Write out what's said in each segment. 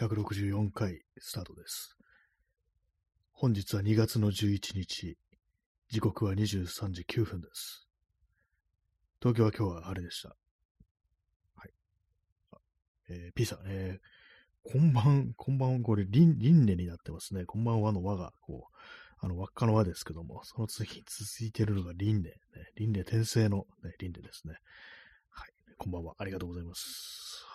164回スタートです。本日は2月の11日、時刻は23時9分です。東京は今日は晴れでした。はい。えー、P さん、えー、こんばん、こんばん、これ、輪輪廻になってますね。こんばんはの和が、こう、あの、輪っかの輪ですけども、その次続いてるのが輪廻、ね。輪廻転生の、ね、輪廻ですね。はい。こんばんは。ありがとうございます。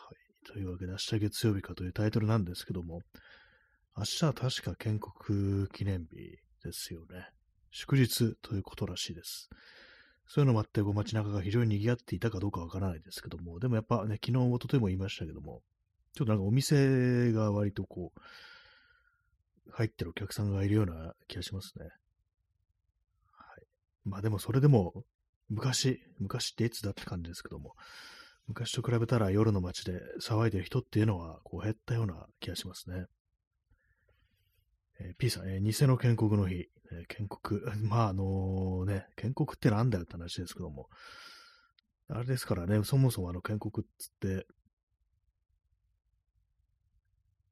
というわけで、明日月曜日かというタイトルなんですけども、明日は確か建国記念日ですよね。祝日ということらしいです。そういうのもあって、こう街中が非常に賑わっていたかどうかわからないですけども、でもやっぱね、昨日、一昨日も言いましたけども、ちょっとなんかお店が割とこう、入ってるお客さんがいるような気がしますね。はい。まあでもそれでも、昔、昔っていつだって感じですけども、昔と比べたら夜の街で騒いでる人っていうのはこう減ったような気がしますね。えー、P さん、えー、偽の建国の日、えー、建国、まああのね、建国ってなんだよって話ですけども、あれですからね、そもそもあの建国っつって、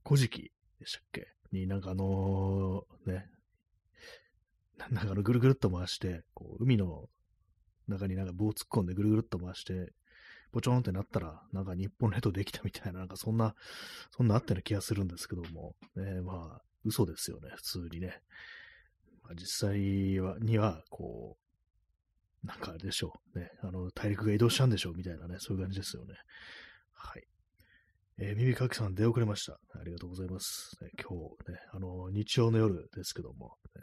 古事記でしたっけ？になんかあのね、なんかあのぐるぐるっと回して、こう海の中になんか棒突っ込んでぐるぐるっと回して、ポチョンってなったら、なんか日本列島できたみたいな、なんかそんな、そんなあったような気がするんですけども、ね、まあ、嘘ですよね、普通にね。まあ、実際は、には、こう、なんかあれでしょう、ね、あの、大陸が移動したんでしょう、みたいなね、そういう感じですよね。はい。えー、耳かきさん出遅れました。ありがとうございます。ね、今日ね、あの、日曜の夜ですけども、ね、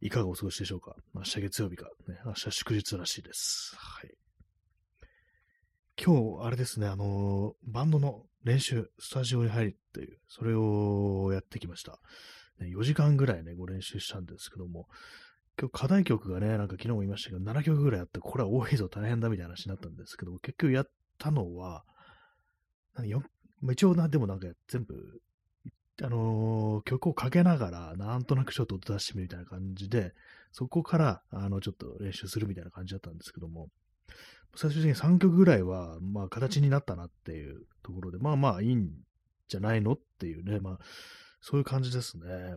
いかがお過ごしでしょうか？明日月曜日か、ね、明日祝日らしいです。はい。今日、あれですね、あの、バンドの練習、スタジオに入るっていう、それをやってきました。ね、4時間ぐらいね、ご練習したんですけども、今日課題曲がね、なんか昨日も言いましたけど、7曲ぐらいあって、これは多いぞ、大変だみたいな話になったんですけど、結局やったのは、よ、一応な、でもなんか全部、あのー、曲をかけながら、なんとなくちょっと音出してみるみたいな感じで、そこから、あの、ちょっと練習するみたいな感じだったんですけども、最終的に3曲ぐらいは、まあ、形になったなっていうところで、まあまあいいんじゃないのっていうね、まあ、そういう感じですね。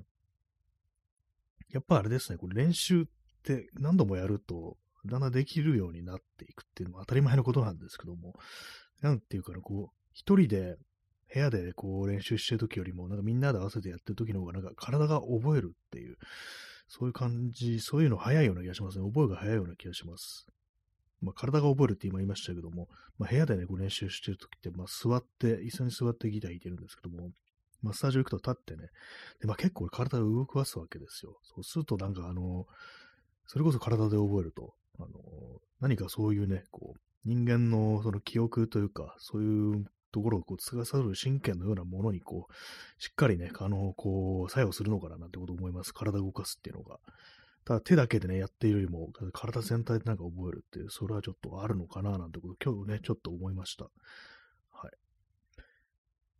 やっぱあれですね、これ練習って何度もやると、だんだんできるようになっていくっていうのは当たり前のことなんですけども、なんていうかな、こう、一人で部屋でこう練習してる時よりも、なんかみんなで合わせてやってる時の方が、なんか体が覚えるっていう、そういう感じ、そういうの早いような気がしますね。覚えが早いような気がします。まあ、体が覚えるって今言いましたけども、まあ、部屋でね、こう練習してるときって、まあ、座って、椅子に座ってギター弾いてるんですけども、まあ、スタジオ行くと立ってね、でまあ、結構体を動かすわけですよ。そうするとなんかあの、それこそ体で覚えると、あの、何かそういうね、こう、人間のその記憶というか、そういうところをこう、司る神経のようなものにこう、しっかりね、あの、こう、作用するのかななんてこと思います。体を動かすっていうのが。ただ手だけでね、やっているよりも、体全体でなんか覚えるっていう、それはちょっとあるのかななんてこと、今日ね、ちょっと思いました。はい。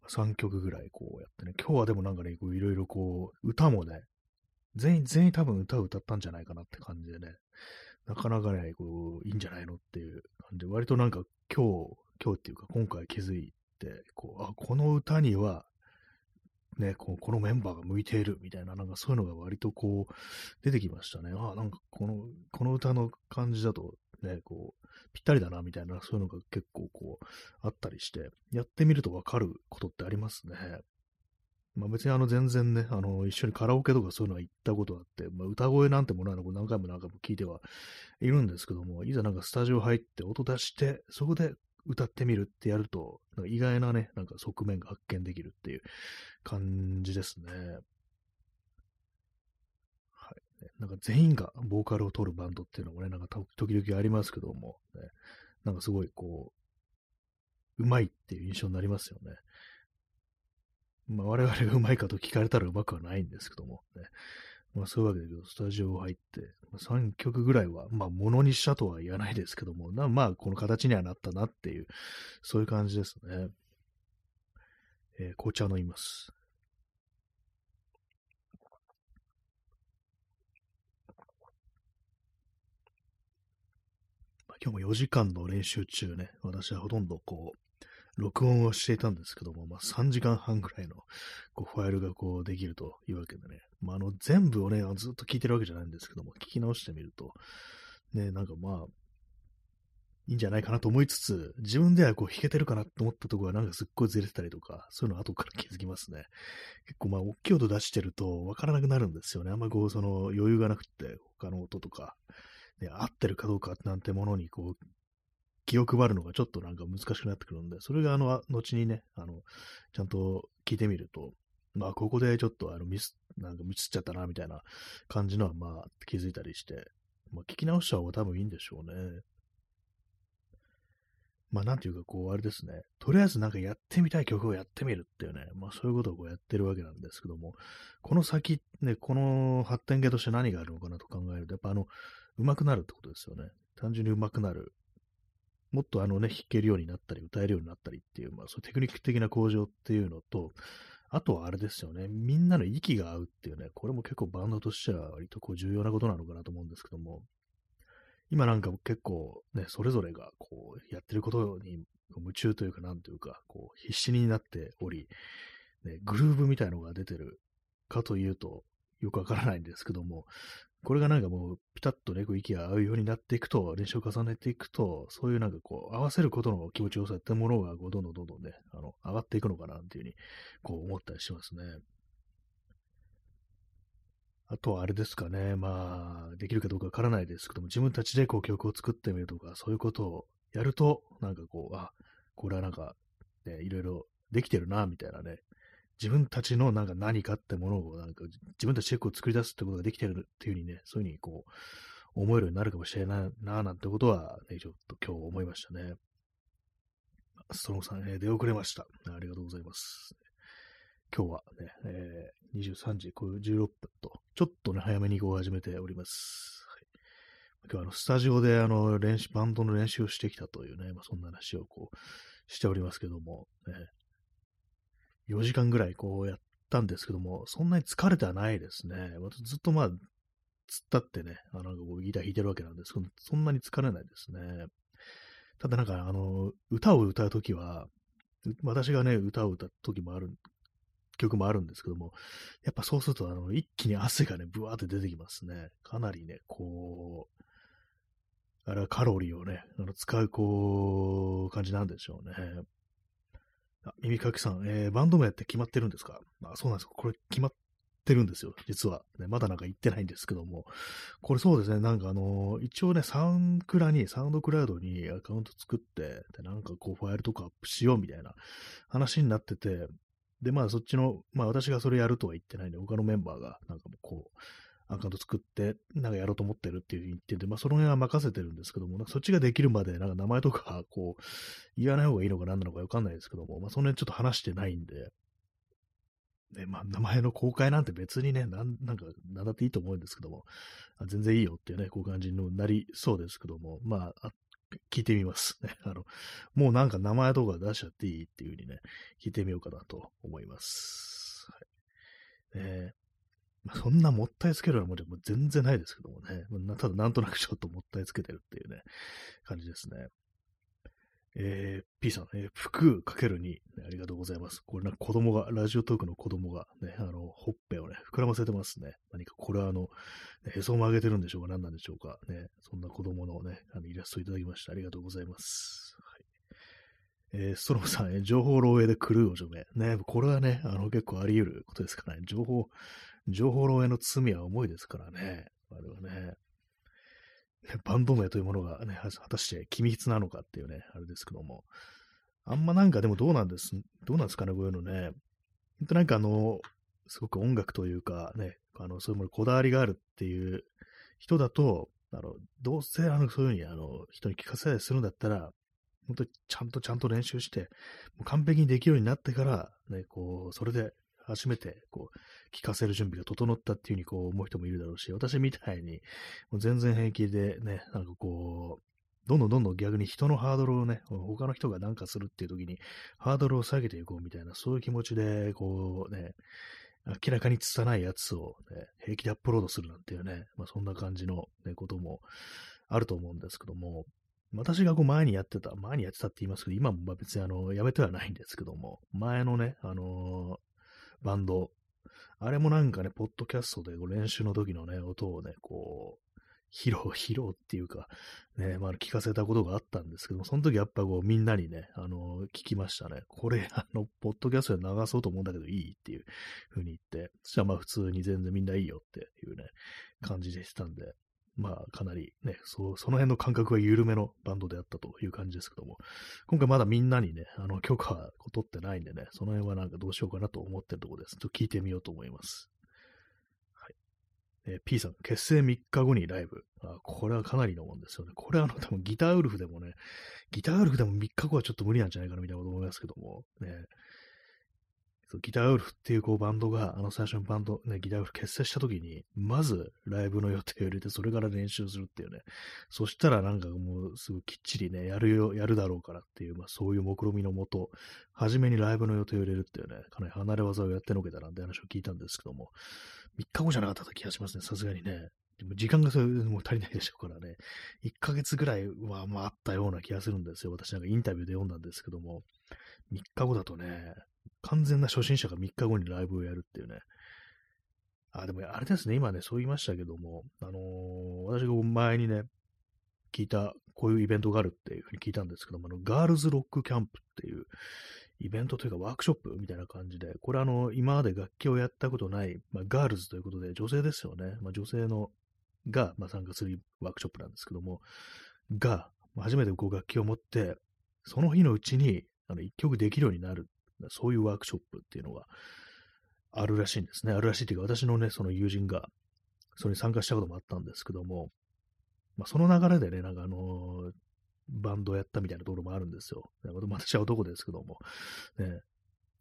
3曲ぐらいこうやってね、今日はでもなんかね、いろいろこう、歌もね、全員、全員多分歌を歌ったんじゃないかなって感じでね、なかなかね、こう、いいんじゃないのっていう感じで、割となんか今日、今日っていうか今回気づいて、こう、あ、この歌には、ね、ここのメンバーが向いているみたいな、なんかそういうのが割とこう、出てきましたね。ああなんかこの、この歌の感じだと、ね、こう、ぴったりだな、みたいな、そういうのが結構こう、あったりして、やってみるとわかることってありますね。まあ別にあの全然ね、あの、一緒にカラオケとかそういうのは行ったことあって、まあ歌声なんてものは何回も何回も聞いてはいるんですけども、いざなんかスタジオ入って音出して、そこで歌ってみるってやると、なんか意外なね、なんか側面が発見できるっていう感じですね。はい。なんか全員がボーカルを取るバンドっていうのもね、なんか時々ありますけども、ね、なんかすごいこう、うまいっていう印象になりますよね。まあ我々がうまいかと聞かれたらうまくはないんですけども、ね。まあそういうわけで、スタジオ入って、まあ3曲ぐらいは、まあ、ものにしたとは言わないですけども、まあ、この形にはなったなっていう、そういう感じですね。えー、紅茶飲みます。今日も4時間の練習中ね、私はほとんどこう、録音をしていたんですけども、まあ、3時間半ぐらいのこうファイルがこうできるというわけでね、まあ、あの全部をね、ずっと聞いてるわけじゃないんですけども、聞き直してみると、ね、なんかまあ、いいんじゃないかなと思いつつ、自分ではこう弾けてるかなと思ったところがなんかすっごいずれてたりとか、そういうの後から気づきますね。結構まあ、大きい音出してるとわからなくなるんですよね。あんまこう、その余裕がなくて、他の音とか、ね、合ってるかどうかなんてものにこう、気を配るのがちょっとなんか難しくなってくるんで、それがあの、後にね、あの、ちゃんと聞いてみると、まあ、ここでちょっとあのミス、なんかミスっちゃったな、みたいな感じのはまあ、気づいたりして、まあ、聞き直した方が多分いいんでしょうね。まあなんていうかこうあれですね、とりあえずなんかやってみたい曲をやってみるっていうね、まあそういうことをこうやってるわけなんですけども、この先、ね、この発展系として何があるのかなと考えると、やっぱあの、上手くなるってことですよね。単純に上手くなる。もっとあのね、弾けるようになったり、歌えるようになったりっていう、まあそういうテクニック的な向上っていうのと、あとはあれですよね、みんなの息が合うっていうね、これも結構バンドとしては割とこう重要なことなのかなと思うんですけども、今なんか結構ね、それぞれがこうやってることに夢中というか、なんというか、こう必死になっており、ね、グルーブみたいのが出てるかというと、よくわからないんですけども、これがなんかもうピタッとね、こう息が合うようになっていくと、練習を重ねていくと、そういうなんかこう、合わせることの気持ちよさってものがこうどんどんどんどんね、あの、上がっていくのかなっていうふうに、こう思ったりしますね。あとはあれですかね、まあ、できるかどうかわからないですけども、自分たちでこう曲を作ってみるとか、そういうことをやると、なんかこう、あ、これはなんか、ね、いろいろできてるな、みたいなね、自分たちのなんか何かってものを、なんか自分たちでこう作り出すってことができてるっていうふうにね、そういうふうにこう、思えるようになるかもしれないな、なんてことは、ね、ちょっと今日思いましたね。ストロンさん、えー、出遅れました。ありがとうございます。今日はね、えー、23時16分と、ちょっとね、早めにこう始めております。はい、今日はあの、スタジオであの、練習、バンドの練習をしてきたというね、まあ、そんな話をこう、しておりますけども、ね、4時間ぐらいこうやったんですけども、そんなに疲れてはないですね。ずっとまあ、突っ立ってね、あの、ギター弾いてるわけなんですけど、そんなに疲れないですね。ただなんか、あの、歌を歌うときは、私がね、歌を歌うときもある曲もあるんですけども、やっぱそうすると、あの、一気に汗がね、ブワーって出てきますね。かなりね、こう、あれはカロリーをね、あの使う、こう、感じなんでしょうね。あ、耳かきさん、えー、バンド名って決まってるんですか？あ、そうなんですこれ決まってるんですよ、実は。ね、まだなんか言ってないんですけども。これそうですね、なんかあのー、一応ね、サウンクラに、サウンドクラウドにアカウント作って、で、なんかこうファイルとかアップしようみたいな話になってて、で、まあそっちの、まあ私がそれやるとは言ってないんで、他のメンバーがなんかもうこう、アカウント作って、なんかやろうと思ってるっていう言ってて、まあその辺は任せてるんですけども、なんかそっちができるまで、なんか名前とか、こう、言わない方がいいのか何なのかわかんないですけども、まあその辺ちょっと話してないんで、ね、まあ名前の公開なんて別にね、なん、なんか、なんだっていいと思うんですけども、あ全然いいよっていうね、こういう感じになりそうですけども、まあ、聞いてみますね。あの、もうなんか名前とか出しちゃっていいっていう風にね、聞いてみようかなと思います。はい。えまあ、そんなもったいつけるようなもんじゃもう全然ないですけどもね。ただなんとなくちょっともったいつけてるっていうね、感じですね。えー、P さん、えー、服かける2、ありがとうございます。これなんか子供が、ラジオトークの子供がね、あの、ほっぺをね、膨らませてますね。何かこれはあの、へそを曲げてるんでしょうか？何なんでしょうか？ね。そんな子供のね、あのイラストいただきました。ありがとうございます。はい。えー、ストロムさん、えー、情報漏洩で狂うお除名。ね、これはね、あの、結構あり得ることですからね。情報、情報漏洩の罪は重いですからね。あれはね。バンド名というものがね、果たして機密なのかっていうね、あれですけども。あんまなんかでもどうなんです、どうなんですかね、こういうのね。ほんとなんかあの、すごく音楽というかね、あの、そういうものこだわりがあるっていう人だと、あの、どうせあの、そういうふうにあの、人に聞かせたりするんだったら、本当にちゃんとちゃんと練習して、もう完璧にできるようになってから、ね、こう、それで初めて、こう、聞かせる準備が整ったっていうふうにこう思う人もいるだろうし、私みたいに、もう全然平気でね、なんかこう、どんどんどんどん逆に人のハードルをね、他の人が何かするっていう時に、ハードルを下げていこうみたいな、そういう気持ちで、こうね、明らかに拙いやつを、ね、平気でアップロードするなんていうね、まあ、そんな感じの、ね、こともあると思うんですけども、私がこう前にやってた、前にやってたって言いますけど、今も別にあの、やめてはないんですけども、前のね、あのバンド、あれもなんかね、ポッドキャストで練習の時のね、音をね、こう、披露、披露っていうか、ね、まあ、聞かせたことがあったんですけども、その時やっぱこう、みんなにね、あの、聞きましたね。これ、あの、ポッドキャストで流そうと思うんだけどいいっていう風に言って、そしたらまあ普通に全然みんないいよっていうね、感じでしたんで、まあ、かなりね、そその辺の感覚が緩めのバンドであったという感じですけども、今回まだみんなにね、あの、許可を取ってないんでね、その辺はなんかどうしようかなと思ってるところです。ちょっと聞いてみようと思います。はい。えー、P さん、結成3日後にライブ。あ、これはかなりのもんですよね。これはあの、多分ギターウルフでもね、ギターウルフでも3日後はちょっと無理なんじゃないかなみたいなこと思いますけども、ね、そうギターウルフっていうこうバンドが、あの最初のバンド、ね、ギターウルフ結成した時に、まずライブの予定を入れて、それから練習するっていうね。そしたらなんかもうすぐきっちりね、やるよ、やるだろうからっていう、まあそういう目論みのもと、初めにライブの予定を入れるっていうね、かなり離れ技をやってのけたなんて話を聞いたんですけども、3日後じゃなかった気がしますね、さすがにね。でも時間がそれもう足りないでしょうからね、1ヶ月ぐらいはまああったような気がするんですよ。私なんかインタビューで読んだんですけども、3日後だとね、完全な初心者が3日後にライブをやるっていうね。あ、でもあれですね、今ね、そう言いましたけども、あのー、私が前にね、聞いた、こういうイベントがあるっていうふうに聞いたんですけども、あの、ガールズロックキャンプっていうイベントというかワークショップみたいな感じで、これあの、今まで楽器をやったことない、まあ、ガールズということで、女性ですよね。まあ、女性の、が、まあ、参加するワークショップなんですけども、が、初めてこう楽器を持って、その日のうちに、あの、一曲できるようになるそういうワークショップっていうのがあるらしいんですね。あるらしいっていうか、私のね、その友人が、それに参加したこともあったんですけども、まあ、その流れでね、なんかあのー、バンドやったみたいなところもあるんですよ。私は男ですけども、ね、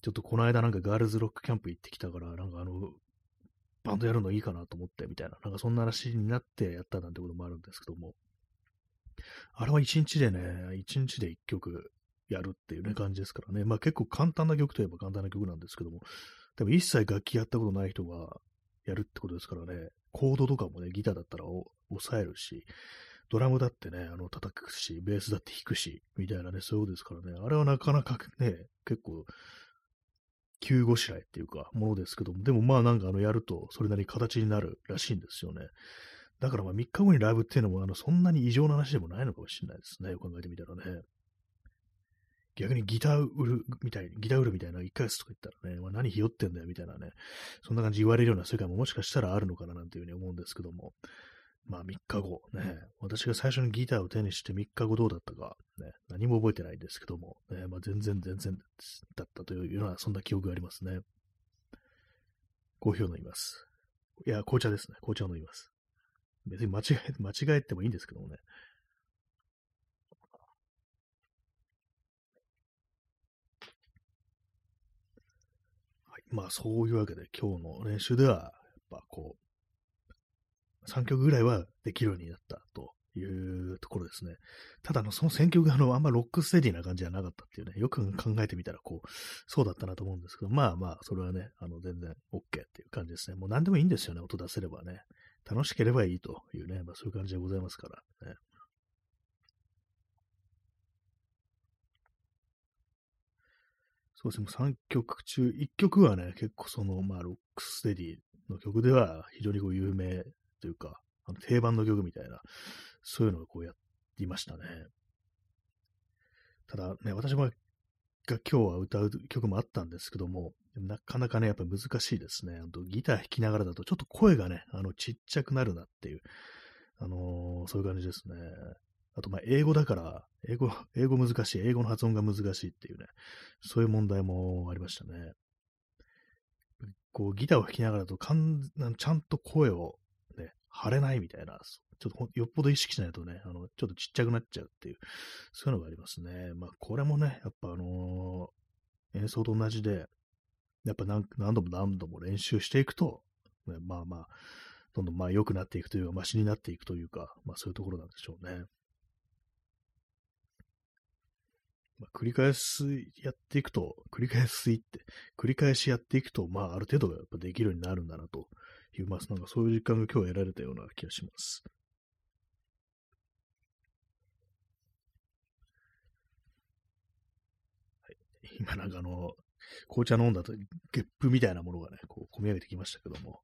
ちょっとこの間なんかガールズロックキャンプ行ってきたから、なんかあの、バンドやるのいいかなと思って、みたいな、なんかそんな話になってやったなんてこともあるんですけども、あれは一日でね、一日で一曲やるっていうね、感じですからね。まあ結構簡単な曲といえば簡単な曲なんですけども、でも一切楽器やったことない人がやるってことですからね、コードとかもね、ギターだったら抑えるし、ドラムだってね、あの、叩くし、ベースだって弾くし、みたいなね、そういうことですからね、あれはなかなかね、結構、急ごしらえっていうか、ものですけども、でもまあなんかあの、やると、それなりに形になるらしいんですよね。だからまあ3日後にライブっていうのも、あの、そんなに異常な話でもないのかもしれないですね。考えてみたらね。逆にギター売るみたいに、ギター売るみたいな1ヶ月とか言ったらね、まあ、何ひよってんだよみたいなね、そんな感じ言われるような世界ももしかしたらあるのかななんていうふうに思うんですけども、まあ3日後ね、私が最初にギターを手にして3日後どうだったか、ね、何も覚えてないんですけども、ね、まあ全然全然だったというような、そんな記憶がありますね。コーヒーを飲みます。いや、紅茶ですね。紅茶を飲みます。別に間違え、間違えてもいいんですけどもね。まあそういうわけで今日の練習では、やっぱこう、3曲ぐらいはできるようになったというところですね。ただの、その選曲があの、あんまロックステディな感じじゃなかったっていうね、よく考えてみたら、こう、そうだったなと思うんですけど、まあまあ、それはね、あの、全然 OK っていう感じですね。もう何でもいいんですよね、音出せればね。楽しければいいというね、まあそういう感じでございますから、ね。そうですね、3曲中、1曲はね、結構その、まあ、ロックステディの曲では非常にこう有名というか、あの定番の曲みたいな、そういうのをこうやっていましたね。ただね、私もが今日は歌う曲もあったんですけども、なかなかね、やっぱり難しいですね。あとギター弾きながらだとちょっと声がね、あのちっちゃくなるなっていう、あのー、そういう感じですね。あと、ま、英語だから、英語、英語難しい、英語の発音が難しいっていうね、そういう問題もありましたね。こう、ギターを弾きながらとかん、ちゃんと声をね、張れないみたいな、ちょっとよっぽど意識しないとね、あの、ちょっとちっちゃくなっちゃうっていう、そういうのがありますね。まあ、これもね、やっぱあのー、演奏と同じで、やっぱ何度も何度も練習していくと、ね、まあまあ、どんどんまあ良くなっていくというか、マシになっていくというか、まあそういうところなんでしょうね。まあ、繰り返すやっていくと、繰り返すいって、繰り返しやっていくと、まあ、ある程度やっぱできるようになるんだなという、まあ、なんかそういう実感が今日得られたような気がします。はい、今なんかあの、紅茶飲んだと、ゲップみたいなものがね、こう、込み上げてきましたけども。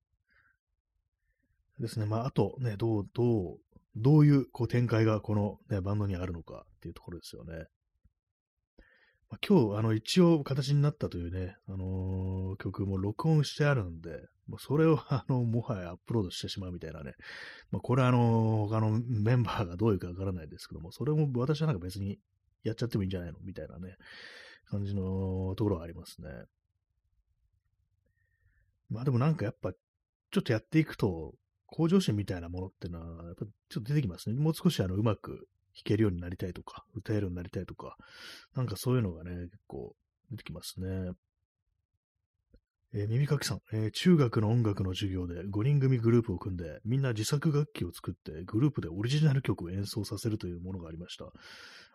ですね。まあ、あとね、どう、どう、どういうこう展開がこの、ね、バンドにあるのかっていうところですよね。まあ、今日、あの、一応形になったというね、あのー、曲も録音してあるんで、もうそれを、あの、もはやアップロードしてしまうみたいなね。まあ、これはあの、他のメンバーがどういうかわからないですけども、それも私はなんか別にやっちゃってもいいんじゃないのみたいなね、感じのところがありますね。まあでもなんかやっぱ、ちょっとやっていくと、向上心みたいなものってのは、やっぱちょっと出てきますね。もう少しあの、うまく弾けるようになりたいとか、歌えるようになりたいとか、なんかそういうのがね、結構出てきますね。えー、耳かきさん、えー、中学の音楽の授業で5人組グループを組んで、みんな自作楽器を作ってグループでオリジナル曲を演奏させるというものがありました。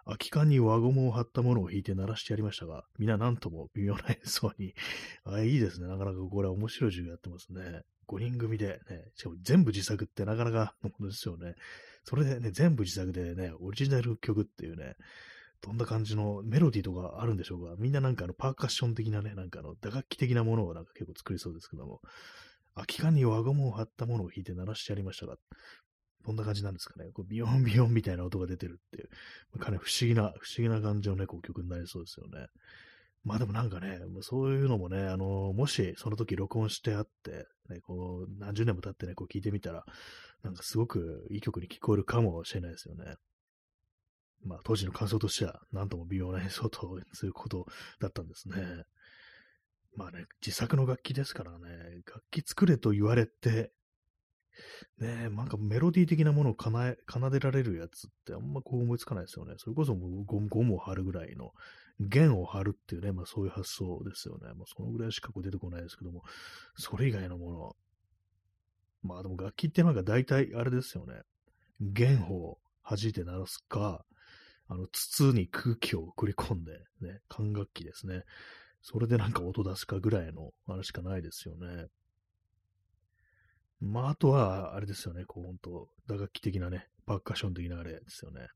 空き缶に輪ゴムを貼ったものを弾いて鳴らしてやりましたが、みんななんとも微妙な演奏にあ、いいですね。なかなかこれは面白い授業やってますね。5人組でね、しかも全部自作ってなかなかのものですよね。それでね、全部自作でね、オリジナル曲っていうね、どんな感じのメロディーとかあるんでしょうか？みんななんかあのパーカッション的なね、なんかあの打楽器的なものをなんか結構作りそうですけども、空き缶に輪ゴムを貼ったものを弾いて鳴らしてやりましたが、どんな感じなんですかね？こうビヨンビヨンみたいな音が出てるっていう、かなり不思議な、不思議な感じのね、こう曲になりそうですよね。まあでもなんかね、そういうのもね、あの、もしその時録音してあって、ね、こう、何十年も経ってね、こう聞いてみたら、なんかすごくいい曲に聞こえるかもしれないですよね。まあ当時の感想としては、なんとも微妙な演奏ということだったんですね。まあね、自作の楽器ですからね、楽器作れと言われて、ね、なんかメロディー的なものを奏え、奏でられるやつってあんまこう思いつかないですよね。それこそもうゴムゴムを貼るぐらいの、弦を張るっていうね、まあそういう発想ですよね。まあそのぐらいしかこう出てこないですけども、それ以外のもの。まあでも楽器ってなんか大体あれですよね。弦を弾いて鳴らすか、あの筒に空気を送り込んで、ね、管楽器ですね。それでなんか音出すかぐらいのあれしかないですよね。まあ、あとは、あれですよね、こう、本当打楽器的なね、パーカション的なあれですよね。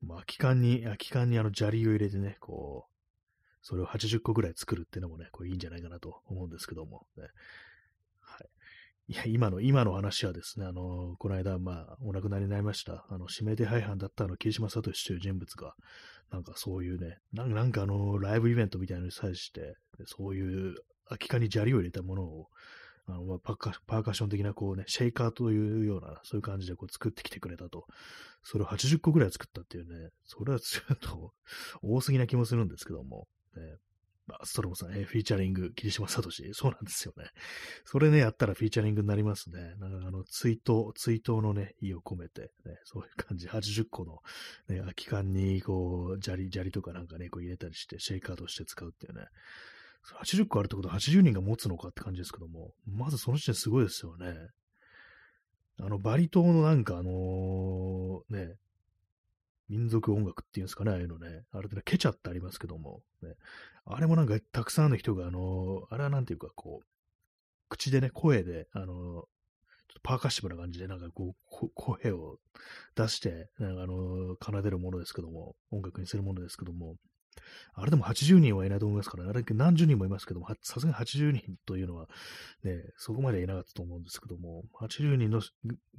まあ、空き缶に、空き缶にあの砂利を入れてね、こう、それを80個ぐらい作るっていうのもね、これいいんじゃないかなと思うんですけども、ね。い。や、今の、今の話はですね、あの、この間、まあ、お亡くなりになりました、あの、指名手配犯だったあの、桐島聡という人物が、なんかそういうね、なんかあの、ライブイベントみたいなのに際して、そういう空き缶に砂利を入れたものを、あのパーカパーカッション的なこうね、シェイカーというような、そういう感じでこう作ってきてくれたと。それを80個ぐらい作ったっていうね、それはちょっと多すぎな気もするんですけども、ね、ストロムさん、えー、フィーチャリング、霧島聡、そうなんですよね。それね、やったらフィーチャリングになりますね。なんかあの、追悼、追悼のね、意を込めて、ね、そういう感じ、80個の、ね、空き缶に、こう、砂利、砂利とかなんかね、こう入れたりして、シェイカーとして使うっていうね。80個あるってことは80人が持つのかって感じですけども、まずその時点すごいですよね。あの、バリ島のなんかあのー、ね、民族音楽っていうんですかね、ああいうのね。あれでケチャってありますけども、ね。あれもなんかたくさんの人が、あの、あれはなんていうかこう、口でね、声で、あの、パーカッシブな感じで、なんかこう、声を出して、なんかあの奏でるものですけども、音楽にするものですけども、あれでも80人はいないと思いますから、あれ何十人もいますけども、さすがに80人というのは、ね、そこまではいなかったと思うんですけども、80人の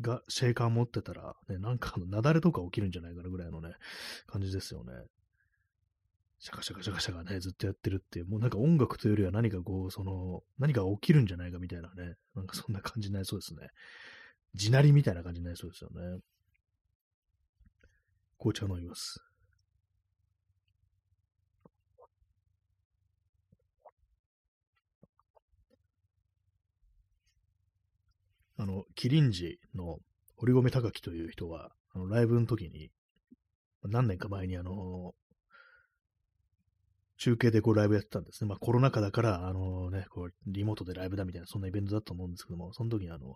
がシェイカー持ってたら、ね、なんかあの、雪崩とか起きるんじゃないかなぐらいのね、感じですよね。シャカシャカシャカシャカね、ずっとやってるっていう、もうなんか音楽というよりは何かこう、その、何か起きるんじゃないかみたいなね、なんかそんな感じになりそうですね。地鳴りみたいな感じになりそうですよね。紅茶飲みます。あの、キリンジの堀米隆樹という人は、あのライブの時に、何年か前にあの、中継でこうライブやってたんですね。まあコロナ禍だから、あのね、こうリモートでライブだみたいな、そんなイベントだと思うんですけども、その時にあの、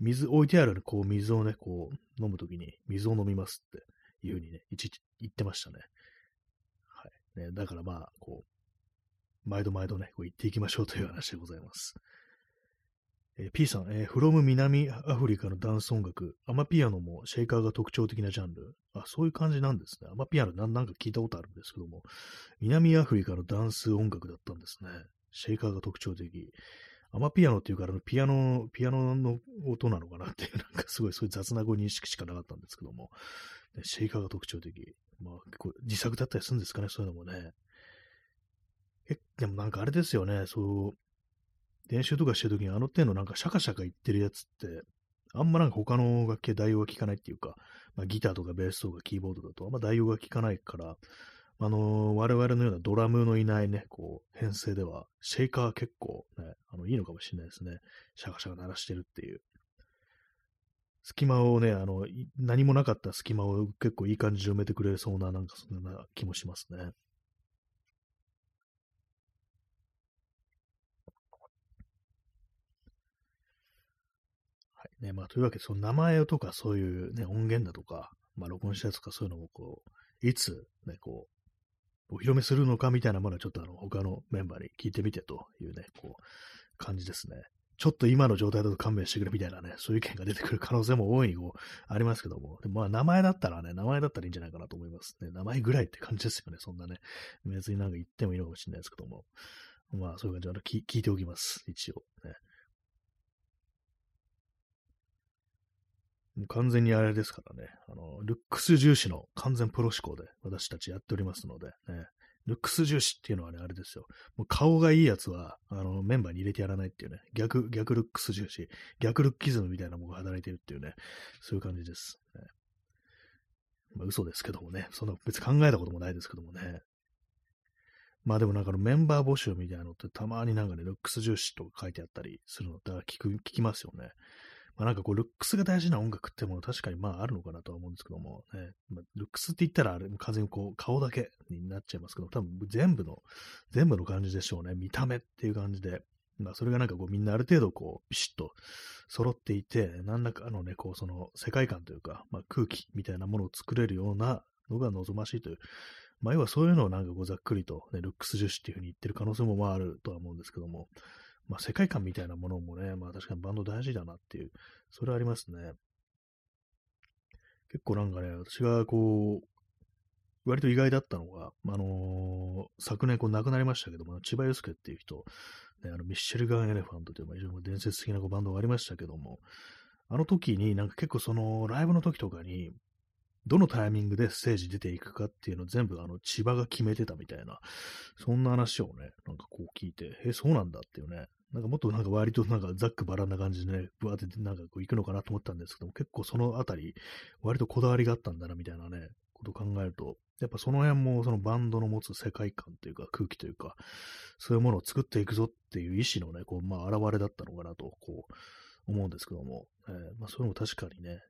水、置いてあるこう水をね、こう飲む時に水を飲みますっていうふうにね、いちいち言ってましたね。はい。ね、だからまあ、こう、毎度毎度ね、こう言っていきましょうという話でございます。えー P さん、えー、フロム南アフリカのダンス音楽、アマピアノもシェイカーが特徴的なジャンル。あ、そういう感じなんですね。アマピアノなんなんか聞いたことあるんですけども、南アフリカのダンス音楽だったんですね。シェイカーが特徴的。アマピアノっていうから、ピアノ、ピアノの音なのかなっていう、なんかすごいそういう雑なご認識しかなかったんですけども、ねシェイカーが特徴的。まあ、結構自作だったりするんですかね、そういうのもね。え、でもなんかあれですよね、そう、練習とかしてるときにあの手のなんかシャカシャカ言ってるやつって、あんまなんか他の楽器で代用が効かないっていうか、まあ、ギターとかベースとかキーボードだとあんま代用が効かないから、あのー我々のようなドラムのいないね、こう、編成では、シェイカー結構ね、あの、いいのかもしれないですね。シャカシャカ鳴らしてるっていう。隙間をね、あの、何もなかった隙間を結構いい感じで埋めてくれそうな、なんかそんな気もしますね。ね、まあ、というわけで、その名前とかそういうね、音源だとか、まあ、録音したやつとかそういうのをこう、いつ、ね、こう、お披露目するのかみたいなものはちょっとあの、他のメンバーに聞いてみてというね、こう、感じですね。ちょっと今の状態だと勘弁してくれみたいなね、そういう意見が出てくる可能性も大いにこう、ありますけども、でもまあ名前だったらね、名前だったらいいんじゃないかなと思いますね。名前ぐらいって感じですよね、そんなね。別になんか言ってもいいのかもしれないですけども。まあそういう感じであの聞聞いておきます、一応。ね。もう完全にあれですからね、あの、ルックス重視の完全プロ志向で私たちやっておりますので、ね、ルックス重視っていうのはね、あれですよ。もう顔がいいやつは、あの、メンバーに入れてやらないっていうね、逆、逆ルックス重視、逆ルッキズムみたいなものが働いてるっていうね、そういう感じです。ね、まあ嘘ですけどもね、そんな別に考えたこともないですけどもね。まあでもなんかのメンバー募集みたいなのってたまになんかね、ルックス重視とか書いてあったりするのだから聞く、聞きますよね。まあなんかこう、ルックスが大事な音楽ってもの確かにまああるのかなとは思うんですけども、ね、まあ、ルックスって言ったらあれ、完全にこう、顔だけになっちゃいますけど、多分全部の、全部の感じでしょうね。見た目っていう感じで。まあそれがなんかこうみんなある程度こう、ビシッと揃っていて、何らかのね、こうその世界観というか、まあ空気みたいなものを作れるようなのが望ましいという、まあ要はそういうのをなんかこうざっくりと、ね、ルックス重視っていうふうに言ってる可能性もまああるとは思うんですけども、まあ世界観みたいなものもね、まあ確かにバンド大事だなっていう、それはありますね。結構なんかね、私がこう、割と意外だったのが、あのー昨年こう亡くなりましたけども、千葉祐介っていう人、ね、あのミッシェルガン・エレファントという、ま、非常に伝説的なこうバンドがありましたけども、あの時になんか結構そのライブの時とかに、どのタイミングでステージ出ていくかっていうのを全部あの千葉が決めてたみたいな、そんな話をね、なんかこう聞いて、え、そうなんだっていうね、なんかもっとなんか割となんかざっくばらんな感じでね、ぶわってなんかこう行くのかなと思ったんですけども、結構そのあたり、割とこだわりがあったんだなみたいなね、ことを考えると、やっぱその辺もそのバンドの持つ世界観というか空気というか、そういうものを作っていくぞっていう意志のね、こう、まあ、現れだったのかなと、こう、思うんですけども、えーまあ、それも確かにね、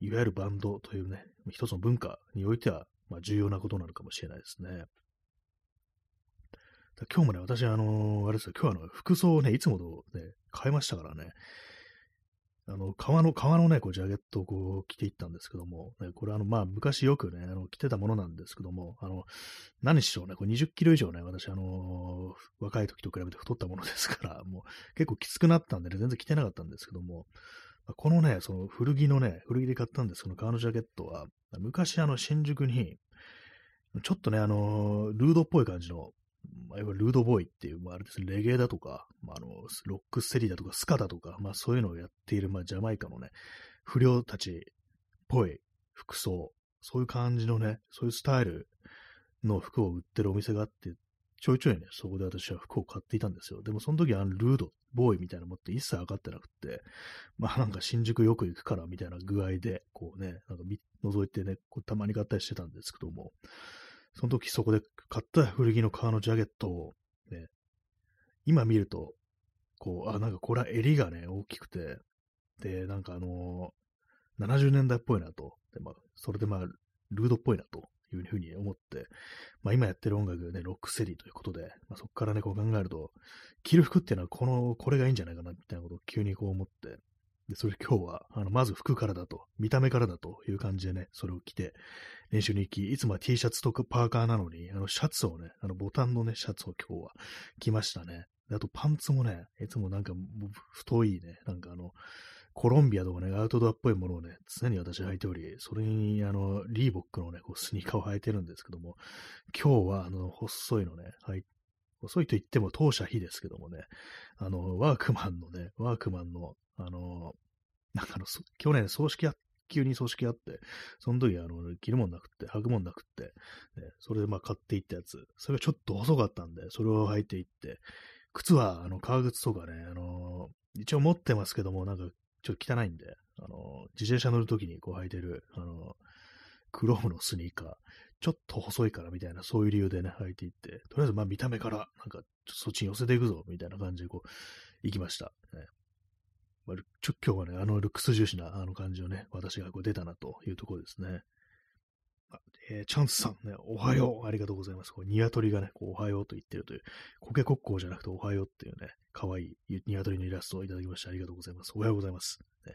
いわゆるバンドというね、一つの文化においては、まあ、重要なことなのかもしれないですね。今日もね、私、あのーあれですよ、今日はあの、服装をね、いつもとね、変えましたからね、あの、革の、革のね、こう、ジャケットをこう、着ていったんですけども、ね、これあの、まあ、昔よくね、あの、着てたものなんですけども、あの、何しろね、これ20キロ以上ね、私、あのー若い時と比べて太ったものですから、もう結構きつくなったんでね、全然着てなかったんですけども、このね、その古着のね、古着で買ったんですこの革のジャケットは、昔あの、新宿に、ちょっとね、あのールードっぽい感じの、まあ、いわゆるルードボーイっていう、まあ、あれです、レゲエだとか、まあ、あの、ロックステリだとか、スカだとか、まあ、そういうのをやっている、まあ、ジャマイカのね、不良たちっぽい服装、そういう感じのね、そういうスタイルの服を売ってるお店があって、ちょいちょいね、そこで私は服を買っていたんですよ。でもその時あのルード、ボーイみたいなの持って一切分かってなくて、まあなんか新宿よく行くからみたいな具合で、こうね、なんか覗いてね、こうたまに買ったりしてたんですけども、その時そこで買った古着の革のジャケットを、ね、今見ると、こう、あ、なんかこれは襟がね、大きくて、で、なんかあのー70年代っぽいなと。で、まあ、それでまあ、ルードっぽいなというふうに思って、まあ今やってる音楽ね、ロックセリーということで、まあそこからね、こう考えると、着る服っていうのはこの、これがいいんじゃないかな、みたいなことを急にこう思って、で、それ今日は、あの、まず服からだと、見た目からだという感じでね、それを着て、練習に行き、いつもは T シャツとかパーカーなのに、あの、シャツをね、あの、ボタンのね、シャツを今日は着ましたね。あとパンツもね、いつもなんか太いね、なんかあの、コロンビアとかね、アウトドアっぽいものをね、常に私履いており、それに、あの、リーボックのね、こうスニーカーを履いてるんですけども、今日は、あの、細いのね、はい、細いと言っても当社非ですけどもね、あの、ワークマンのね、ワークマンの、あの、なんかの、去年葬式あ急に葬式あって、その時、あの、着るもんなくって、履くもんなくって、ね、それでまあ買っていったやつ、それがちょっと細かったんで、それを履いていって、靴は、あの、革靴とかね、あの、一応持ってますけども、なんか、ちょっと汚いんで、あの、自転車乗るときにこう履いてる、あの、クロームのスニーカー、ちょっと細いからみたいな、そういう理由でね、履いていって、とりあえずまあ見た目から、なんか、そっちに寄せていくぞ、みたいな感じでこう、行きました。ねまあ、ちょ今日はね、あのルックス重視なあの感じをね、私がこう出たなというところですね。あえー、チャンスさんね、おはよう、ありがとうございます。こう鶏がね、こうおはようと言ってるという、コケコッコーじゃなくておはようっていうね、かわいい鶏のイラストをいただきましてありがとうございます。おはようございます。ね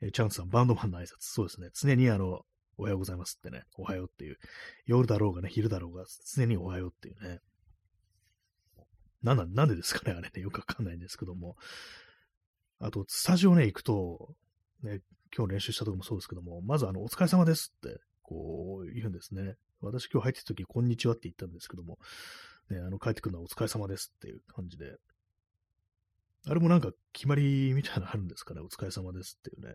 えー、チャンスさん、バンドマンの挨拶。そうですね。常にあの、おはようございますってね、おはようっていう、夜だろうがね、昼だろうが、常におはようっていうね。なんなん、なんでですかね、あれね、よくわかんないんですけども。あと、スタジオね、行くと、ね、今日練習したとこもそうですけども、まずあの、お疲れ様ですって、こう言うんですね。私今日入ってた時、こんにちはって言ったんですけども、ね、あの、帰ってくるのはお疲れ様ですっていう感じで、あれもなんか決まりみたいなのあるんですかね、お疲れ様ですっていうね。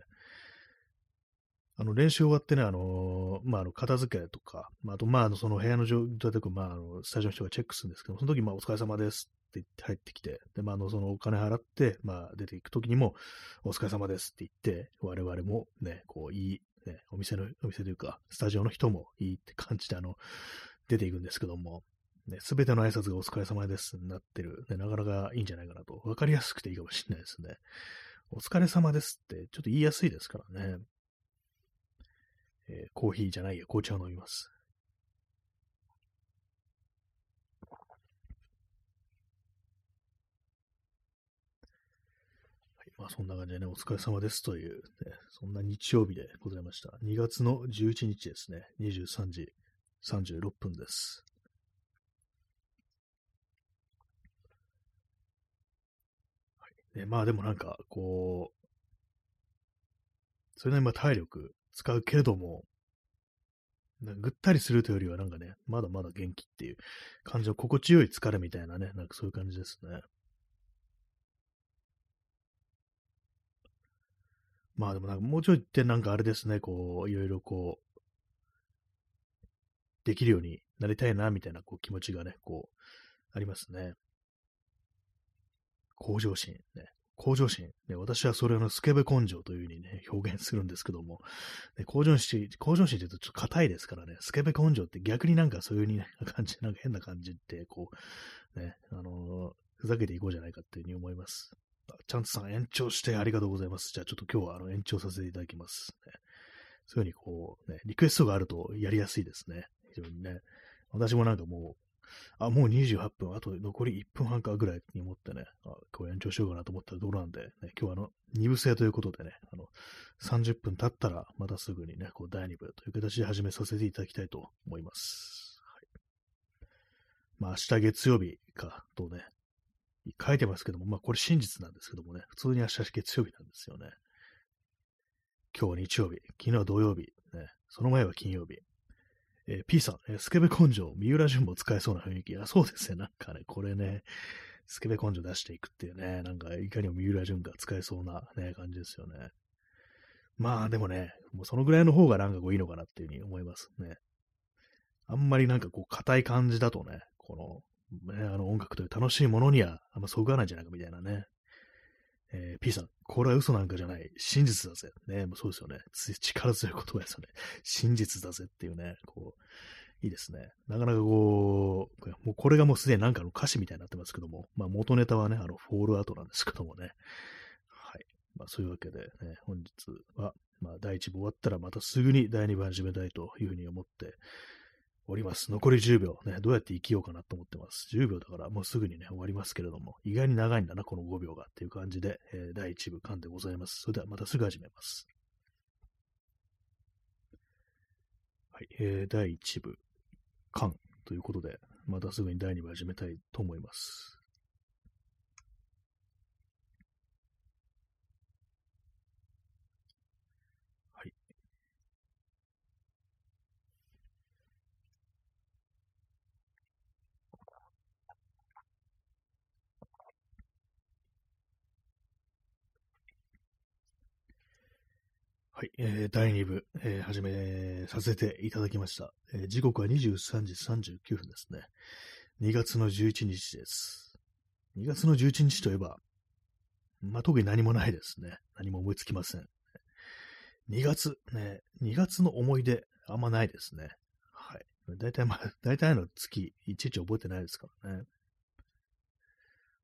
あの、練習終わってね、あのー、まあ、あの、片付けとか、まあ、あと、まあ、あの、その部屋の状態とか、まあ、あの、スタジオの人がチェックするんですけど、その時、まあ、お疲れ様ですって入ってきて、で、まあ、あの、そのお金払って、まあ、出ていく時にも、お疲れ様ですって言って、我々もね、こう、いい、ね、お店の、お店というか、スタジオの人もいいって感じで、あの、出ていくんですけども、ね、すべての挨拶がお疲れ様ですになってる、ね、なかなかいいんじゃないかなと。わかりやすくていいかもしれないですね。お疲れ様ですって、ちょっと言いやすいですからね。えー、コーヒーじゃないや、紅茶を飲みます。まあそんな感じでね、お疲れ様ですという、ね、そんな日曜日でございました。2月の11日ですね、23時36分です。はいね、まあでもなんか、こう、それなりにま体力使うけれども、ぐったりするというよりはなんかね、まだまだ元気っていう感じの心地よい疲れみたいなね、なんかそういう感じですね。まあでもなんかもうちょいってなんかあれですね、こう、いろいろこう、できるようになりたいな、みたいなこう気持ちがね、こう、ありますね。向上心ね。向上心、ね、私はそれをスケベ根性というふうにね、表現するんですけども、ね、向上心、向上心って言うとちょっと硬いですからね、スケベ根性って逆になんかそういう風に、ね、感じ、なんか変な感じって、こう、ね、あのー、ふざけていこうじゃないかっていうふうに思います。チャンツさん延長してありがとうございます。じゃあちょっと今日はあの延長させていただきます、ね。そういうふうにこう、ね、リクエストがあるとやりやすいですね。非常にね。私もなんかもうあ、もう28分、あと残り1分半かぐらいに思ってね、あ今日延長しようかなと思ったらどうなんで、ね、今日はあの、2部制ということでね、あの、30分経ったらまたすぐにね、こう第2部という形で始めさせていただきたいと思います。はい、まあ明日月曜日かとね、書いてますけども、まあこれ真実なんですけどもね、普通に明日月曜日なんですよね。今日は日曜日、昨日は土曜日、ね、その前は金曜日、えー、P さん、えー、スケベ根性、三浦淳も使えそうな雰囲気。あ、そうですね。なんかね、これね、スケベ根性出していくっていうね、なんかいかにも三浦淳が使えそうなね、感じですよね。まあでもね、もうそのぐらいの方がなんかこういいのかなっていうふうに思いますね。あんまりなんかこう硬い感じだとね、この、ね、あの音楽という楽しいものにはあんまそぐわないんじゃないかみたいなね、えー、P さん、これは嘘なんかじゃない。真実だぜ。ね、もうそうですよね。力強い言葉ですよね。真実だぜっていうね、こう、いいですね。なかなかこう、もうこれがもうすでになんかの歌詞みたいになってますけども、まあ元ネタはね、あの、フォールアウトなんですけどもね。はい。まあそういうわけでね、本日は、まあ第1部終わったらまたすぐに第2部始めたいというふうに思っております。残り10秒ね、どうやって生きようかなと思ってます。10秒だからもうすぐにね、終わりますけれども、意外に長いんだな、この5秒がっていう感じで、えー、第1部間でございます。それではまたすぐ始めます。はい、えー、第1部間ということで、またすぐに第2部始めたいと思います。はい、えー、第2部、えー、始めさせていただきました。えー、時刻は23時39分ですね。2月の11日です。2月の11日といえば、まあ、特に何もないですね。何も思いつきません。2月、ね、2月の思い出、あんまないですね。はい。大体まあ、大体の月、いちいち覚えてないですからね。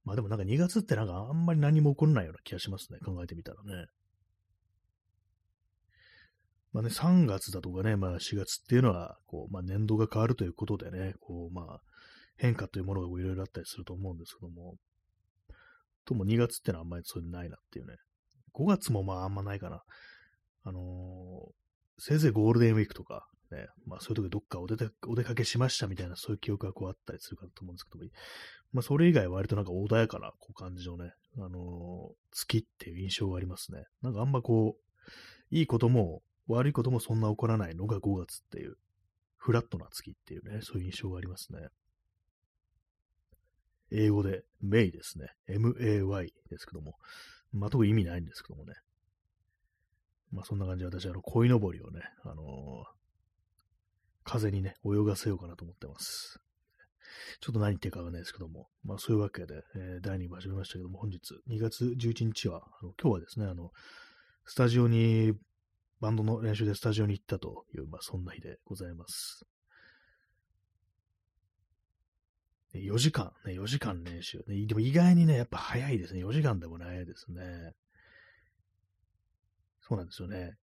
まあでもなんか2月ってなんかあんまり何も起こらないような気がしますね。考えてみたらね。まあね、3月だとかね、まあ4月っていうのは、こう、まあ年度が変わるということでね、こう、まあ変化というものがいろいろあったりすると思うんですけども、とも2月ってのはあんまりそういうのないなっていうね。5月もまああんまないかな。あのー、せいぜいゴールデンウィークとか、ね、まあそういう時どっかお出お出かけしましたみたいなそういう記憶がこうあったりするかと思うんですけども、まあそれ以外は割となんか穏やかなこう感じのね、あのー、月っていう印象がありますね。なんかあんまこう、いいことも悪いこともそんな起こらないのが5月っていう、フラットな月っていうね、そういう印象がありますね。英語で、メイですね。M-A-Y ですけども。まあ、特に意味ないんですけどもね。まあ、そんな感じで私、あの、鯉のぼりをね、あのー、風にね、泳がせようかなと思ってます。ちょっと何言ってるかわかんないですけども、まあそういうわけで、えー、第2部始めましたけども、本日2月11日は、あの今日はですね、あの、スタジオにバンドの練習でスタジオに行ったという、まあ、そんな日でございます。4時間、ね、4時間練習。でも意外にね、やっぱ早いですね。4時間でもないですね。そうなんですよね。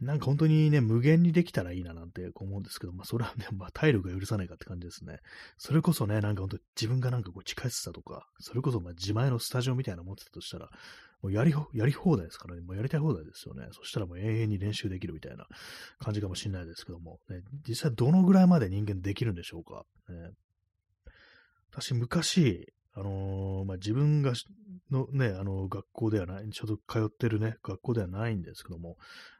なんか本当にね、無限にできたらいいななんて思うんですけど、まあそれはね、まあ体力が許さないかって感じですね。それこそね、なんか本当自分がなんかこう近しさとか、それこそまあ自前のスタジオみたいなの持ってたとしたら、もうやり、やり放題ですからね。もうやりたい放題ですよね。そしたらもう永遠に練習できるみたいな感じかもしれないですけども、ね、実際どのぐらいまで人間できるんでしょうか。ね、私、昔、あのー、まあ、自分がのね、あの、学校ではない、ちょっと通ってるね、学校ではないんですけども、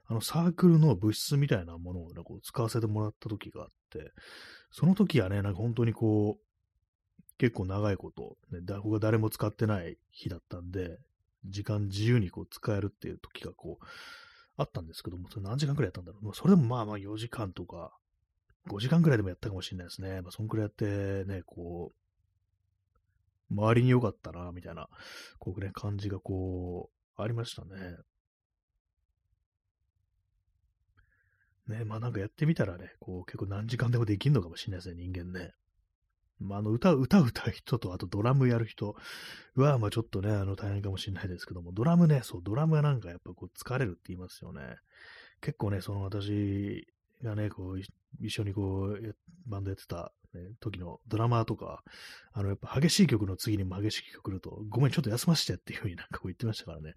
あの、サークルの部室みたいなものを、ね、こう使わせてもらった時があって、その時はね、なんか本当にこう、結構長いこと、ね、こが誰も使ってない日だったんで、時間自由にこう使えるっていう時がこう、あったんですけども、それ何時間くらいやったんだろう。それでもまあまあ4時間とか、5時間くらいでもやったかもしれないですね。まあ、そんくらいやってね、こう、周りに良かったな、みたいな、こうね、感じがこう、ありましたね。ね、まあなんかやってみたらね、こう結構何時間でもできるのかもしれないですね、人間ね。まあ、あの歌、歌歌う人と、あとドラムやる人は、まあちょっとね、あの大変かもしれないですけども、ドラムね、そう、ドラムはなんかやっぱこう疲れるって言いますよね。結構ね、その私がね、こう、一緒にこう、バンドやってた、ね、時のドラマーとか、あの、やっぱ激しい曲の次にも激しい曲来ると、ごめん、ちょっと休ませてっていうふうになんかこう言ってましたからね。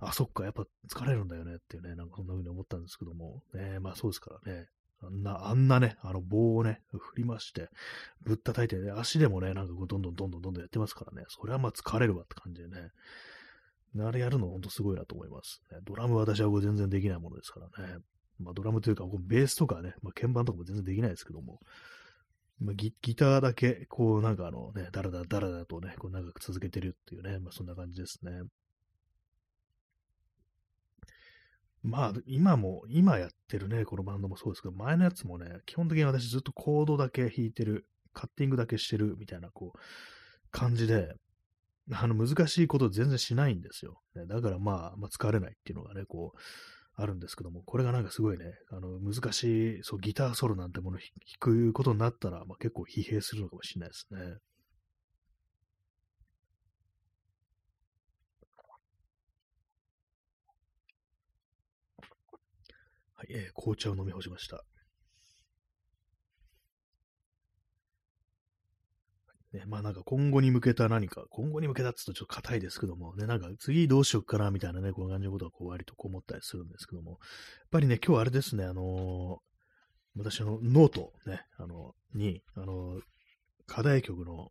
あ、そっか、やっぱ疲れるんだよねっていうね、なんかそんな風に思ったんですけども、ね、まあそうですからね。あんな、あんなね、あの棒をね、振りまして、ぶったたいて、ね、足でもね、なんかこうどんどんどんどんどんやってますからね、それはまあ疲れるわって感じでね、あれやるのほんとすごいなと思います。ドラム私はこれ全然できないものですからね。まあドラムというか、ベースとかね、まあ鍵盤とかも全然できないですけども、まあ、ギターだけ、こうなんかあのね、だらだらだらだとね、こう長く続けてるっていうね、まあそんな感じですね。まあ、今も、今やってるね、このバンドもそうですけど、前のやつもね、基本的に私ずっとコードだけ弾いてる、カッティングだけしてるみたいな、こう、感じで、あの、難しいこと全然しないんですよ。ねだからまあ、まあ、疲れないっていうのがね、こう、あるんですけども、これがなんかすごいね、あの、難しい、そう、ギターソロなんてものを弾くことになったら、まあ、結構疲弊するのかもしれないですね。はい、えー、紅茶を飲み干しました。ね、まあなんか今後に向けた何か、今後に向けたって言うとちょっと硬いですけども、ね、なんか次どうしようかなみたいなね、こういう感じのことはこう割とこう思ったりするんですけども、やっぱりね、今日あれですね、あのー、私のノートね、あの、に、あのー、課題曲の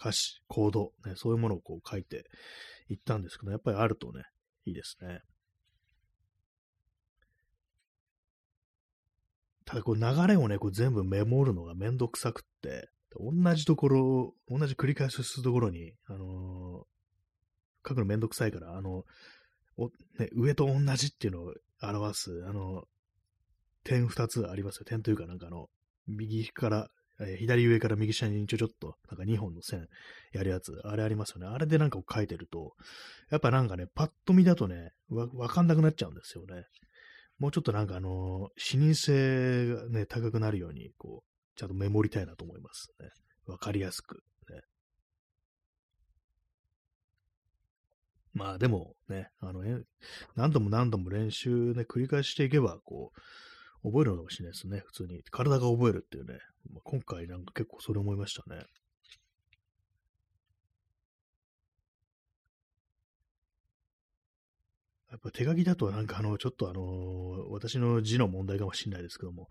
歌詞、コード、ね、そういうものをこう書いていったんですけど、やっぱりあるとね、いいですね。ただこう流れをね、こう全部メモるのがめんどくさくって、同じところ、同じ繰り返しするところに、あのー、書くのめんどくさいから、あの、お、ね、上と同じっていうのを表す、あの、点二つありますよ。点というか、なんかあの、右から、えー、左上から右下にちょちょっと、なんか2本の線やるやつ、あれありますよね。あれでなんかを書いてると、やっぱなんかね、パッと見だとね、わ、わかんなくなっちゃうんですよね。もうちょっとなんかあの、視認性がね、高くなるように、こう、ちゃんとメモりたいなと思いますね。わかりやすく。ね。まあでもね、あの、何度も何度も練習ね、繰り返していけば、こう、覚えるのかもしれないですね、普通に。体が覚えるっていうね。まあ、今回なんか結構それ思いましたね。やっぱ手書きだとなんかあの、ちょっとあの、私の字の問題かもしれないですけども、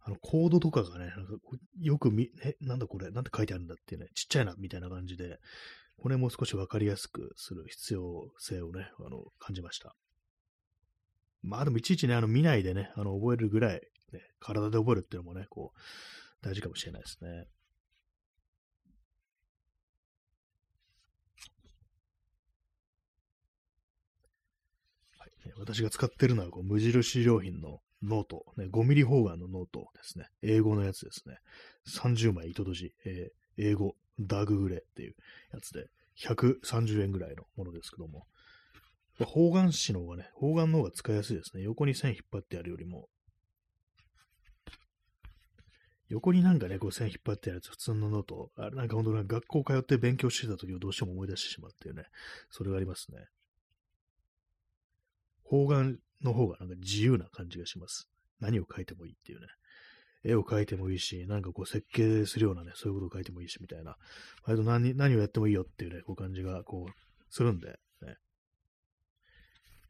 あの、コードとかがね、なんかよく見、え、なんだこれ、なんて書いてあるんだっていうね、ちっちゃいな、みたいな感じで、これも少しわかりやすくする必要性をね、あの、感じました。まあでもいちいちね、あの、見ないでね、あの、覚えるぐらい、ね、体で覚えるっていうのもね、こう、大事かもしれないですね。私が使ってるのはこう無印良品のノート、ね、5ミリ方眼のノートですね。 A5のやつですね。30枚糸閉じ、えー、 A5、ダークグレーっていうやつで、130円ぐらいのものですけども。方眼紙の方がね、方眼の方が使いやすいですね。横に線引っ張ってやるよりも。横になんかね、こう線引っ張ってやるやつ、普通のノート、あれなんか本当に学校通って勉強してた時をどうしても思い出してしまうっていうね、それがありますね。方眼の方がなんか自由な感じがします。何を書いてもいいっていうね。絵を描いてもいいし、なんかこう設計するようなね、そういうことを書いてもいいし、みたいな。割と何何をやってもいいよっていうね、こう感じがこう、するんで、ね。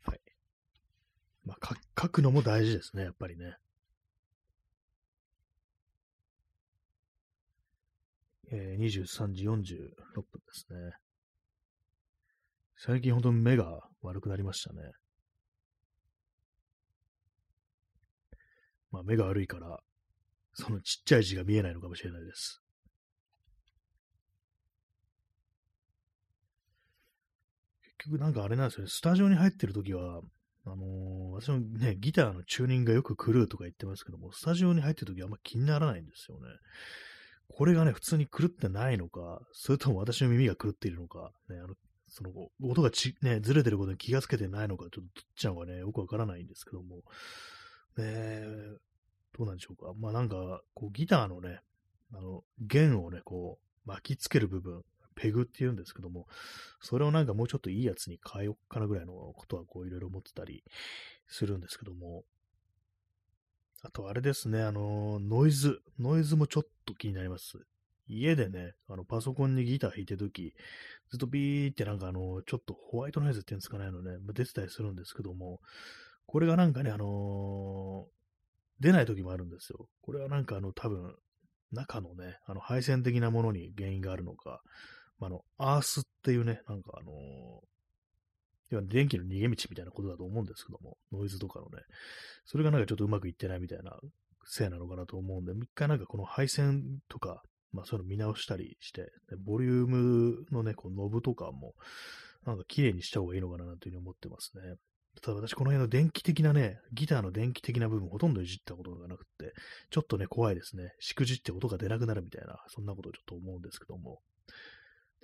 はい。まあ、書くのも大事ですね、やっぱりね。えー、23時46分ですね。最近ほんと目が悪くなりましたね。まあ、目が悪いから、そのちっちゃい字が見えないのかもしれないです。結局なんかあれなんですよね、スタジオに入ってるときは、あのー、私もね、ギターのチューニングがよく狂うとか言ってますけども、スタジオに入ってるときはあんま気にならないんですよね。これがね、普通に狂ってないのか、それとも私の耳が狂っているのか、ね、あの、その、音がち、ね、ずれてることに気がつけてないのか、ちょっとどっちなのかね、よくわからないんですけども、ねどうなんでしょうか。まあなんか、こうギターのね、あの、弦をね、こう、巻きつける部分、ペグって言うんですけども、それをなんかもうちょっといいやつに変えよっかなぐらいのことはこういろいろ思ってたりするんですけども、あとあれですね、あの、ノイズ、ノイズもちょっと気になります。家でね、あの、パソコンにギター弾いてるとき、ずっとビーってなんかあの、ちょっとホワイトノイズっていうんですかね、あのね、出てたりするんですけども、これがなんかね、あのー、出ない時もあるんですよ。これはなんかあの、多分、中のね、あの、配線的なものに原因があるのか、まあ、の、アースっていうね、なんかあのー、要は電気の逃げ道みたいなことだと思うんですけども、ノイズとかのね、それがなんかちょっとうまくいってないみたいなせいなのかなと思うんで、一回なんかこの配線とか、まあそういうの見直したりして、ボリュームのね、こうノブとかも、なんか綺麗にした方がいいのかなというふうに思ってますね。ただ私この辺の電気的なね、ギターの電気的な部分ほとんどいじったことがなくって、ちょっとね、怖いですね。しくじって音が出なくなるみたいな、そんなことをちょっと思うんですけども。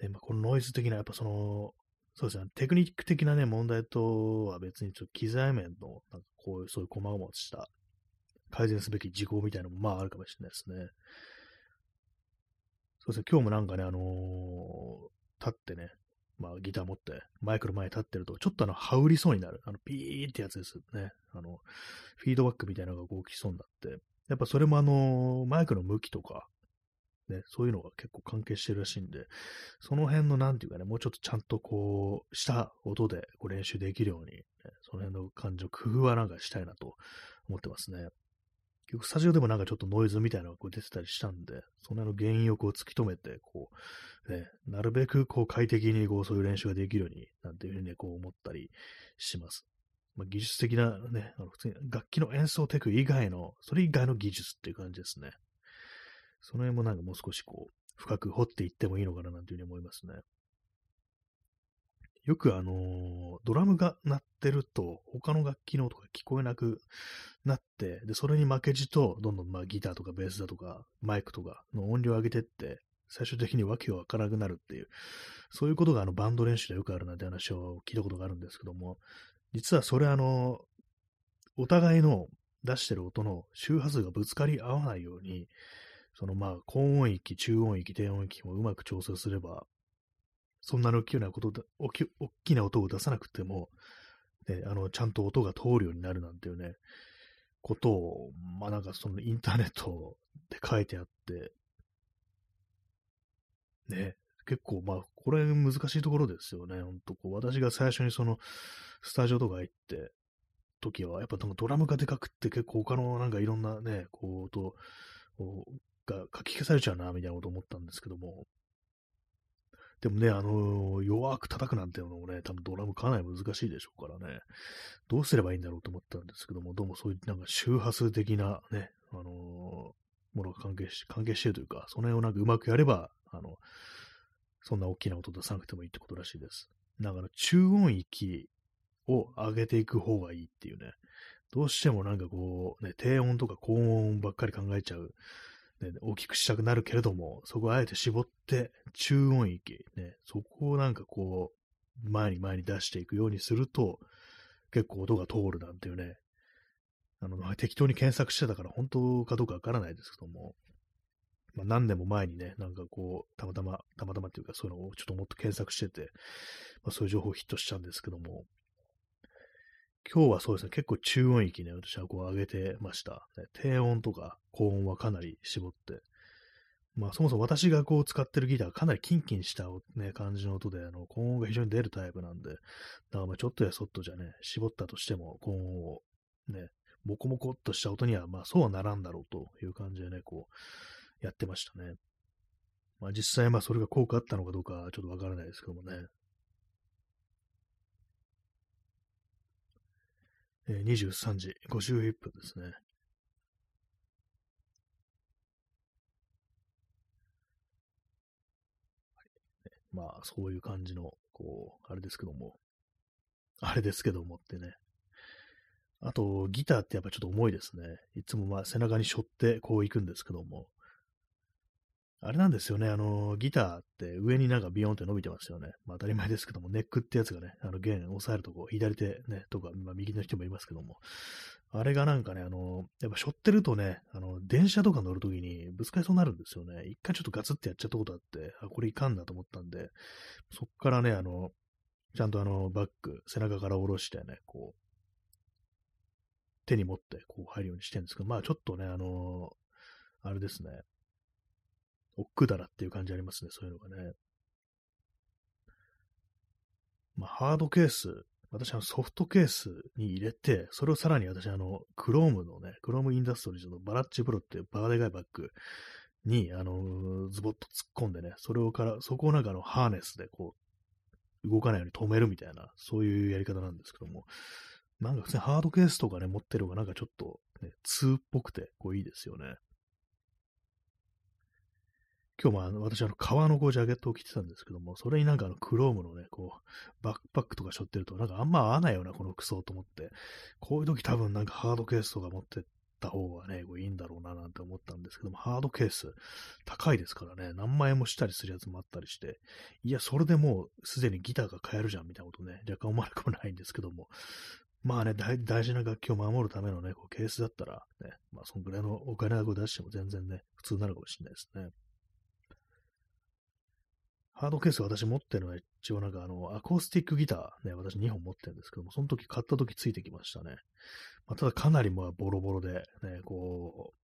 で、まあ、このノイズ的な、やっぱその、そうですね、テクニック的なね、問題とは別にちょっと機材面の、なんかこういう、そういう細々した改善すべき事項みたいなのもまああるかもしれないですね。そうですね、今日もなんかね、あのー、立ってね、まあ、ギター持ってマイクの前に立ってると、ちょっとあの、羽織りそうになる。あの、ピーってやつですよね。あの、フィードバックみたいなのがこう来そうになって。やっぱそれもあの、マイクの向きとか、ね、そういうのが結構関係してるらしいんで、その辺のなんていうかね、もうちょっとちゃんとこう、した音でこう練習できるように、ね、その辺の感情、工夫はなんかしたいなと思ってますね。結局スタジオでもなんかちょっとノイズみたいなのがこう出てたりしたんで、その辺の原因をこう突き止めて、こう、ね、なるべくこう快適にこうそういう練習ができるように、なんていうふうにね、こう思ったりします。まあ、技術的なね、あの普通に楽器の演奏テク以外の、それ以外の技術っていう感じですね。その辺もなんかもう少しこう、深く掘っていってもいいのかななんていうふうに思いますね。よくあのドラムが鳴ってると、他の楽器の音が聞こえなくなって、で、それに負けじと、どんどんまあギターとかベースだとか、マイクとかの音量を上げてって、最終的にわけがわからなくなるっていう、そういうことがあのバンド練習でよくあるなんて話を聞いたことがあるんですけども、実はそれあの、お互いの出してる音の周波数がぶつかり合わないように、そのまあ高音域、中音域、低音域もうまく調整すれば、そんなに大きなことで、大き大きな音を出さなくても、ね、あの、ちゃんと音が通るようになるなんていうね、ことを、まあなんかそのインターネットで書いてあって、ね、結構まあ、これ難しいところですよね、ほんとこう、私が最初にその、スタジオとか行って、時は、やっぱドラムがでかくって結構他のなんかいろんなね、こう、音が書き消されちゃうな、みたいなこと思ったんですけども、でもね、あの弱く叩くなんていうのもね、多分ドラムかなり難しいでしょうからね、どうすればいいんだろうと思ったんですけども、どうもそういうなんか周波数的なね、あのーものが関係し、関係してるというか、その辺をなんかうまくやれば、あの、そんな大きな音出さなくてもいいってことらしいです。だから中音域を上げていく方がいいっていうね、どうしてもなんかこう、ね、低音とか高音ばっかり考えちゃう、ね、大きくしたくなるけれども、そこをあえて絞って、中音域、ね、そこをなんかこう、前に前に出していくようにすると、結構音が通るなんていうね、あの、まあ適当に検索してたから本当かどうかわからないですけども、まあ、何年も前にね、なんかこう、たまたま、たまたまっていうか、そういうのをちょっともっと検索してて、まあ、そういう情報ヒットしちゃうんですけども、今日はそうですね、結構中音域ね、私はこう上げてました。ね、低音とか高音はかなり絞って、まあそもそも私がこう使ってるギターはかなりキンキンした、ね、感じの音で、あの、高音が非常に出るタイプなんで、だからまあちょっとやそっとじゃね、絞ったとしても高音をね、モコモコっとした音には、まあそうはならんだろうという感じでね、こう、やってましたね。まあ実際まあそれが効果あったのかどうかちょっとわからないですけどもね。えー、23時51分ですね。まあそういう感じの、こう、あれですけども。あれですけどもってね。あと、ギターってやっぱちょっと重いですね。いつもまあ背中に背負ってこう行くんですけども。あれなんですよね。あの、ギターって上になんかビヨンって伸びてますよね。まあ当たり前ですけども、ネックってやつがね、あの弦押さえるとこ、左手ね、とか、まあ右の人もいますけども。あれがなんかね、あの、やっぱ背負ってるとね、あの、電車とか乗るときにぶつかりそうになるんですよね。一回ちょっとガツってやっちゃったことあって、あ、これいかんなと思ったんで、そっからね、あの、ちゃんとあの、バッグ、背中から下ろしてね、こう、手に持ってこう入るようにしてるんですけど、まあちょっとね、あのあれですね、億劫だなっていう感じありますね、そういうのがね。まあハードケース、私はソフトケースに入れて、それをさらに私あの、クロームのね、クロームインダストリーズのバラッチプロっていうバカでかいバッグに、あのズボッと突っ込んでね、それをから、そこをなんかあの、ハーネスでこう、動かないように止めるみたいな、そういうやり方なんですけども、なんか普通にハードケースとかね、持ってる方がなんかちょっと、ね、2っぽくて、こういいですよね。今日もあの、私あの、革のこうジャケットを着てたんですけども、それになんかあの、クロームのね、こう、バックパックとか背負ってると、なんかあんま合わないような、この服装と思って、こういう時多分なんかハードケースとか持ってった方がね、こういいんだろうななんて思ったんですけども、ハードケース、高いですからね、何万円もしたりするやつもあったりして、いや、それでもうすでにギターが買えるじゃんみたいなことね、若干思わなくもないんですけども、まあね、大事な楽器を守るためのね、こうケースだったら、ね、まあそんぐらいのお金を出しても全然ね、普通になるかもしれないですね。ハードケース私持ってるのは一応なんかあの、アコースティックギターね、私2本持ってるんですけども、その時買った時ついてきましたね。まあ、ただかなりまあボロボロで、ね、こ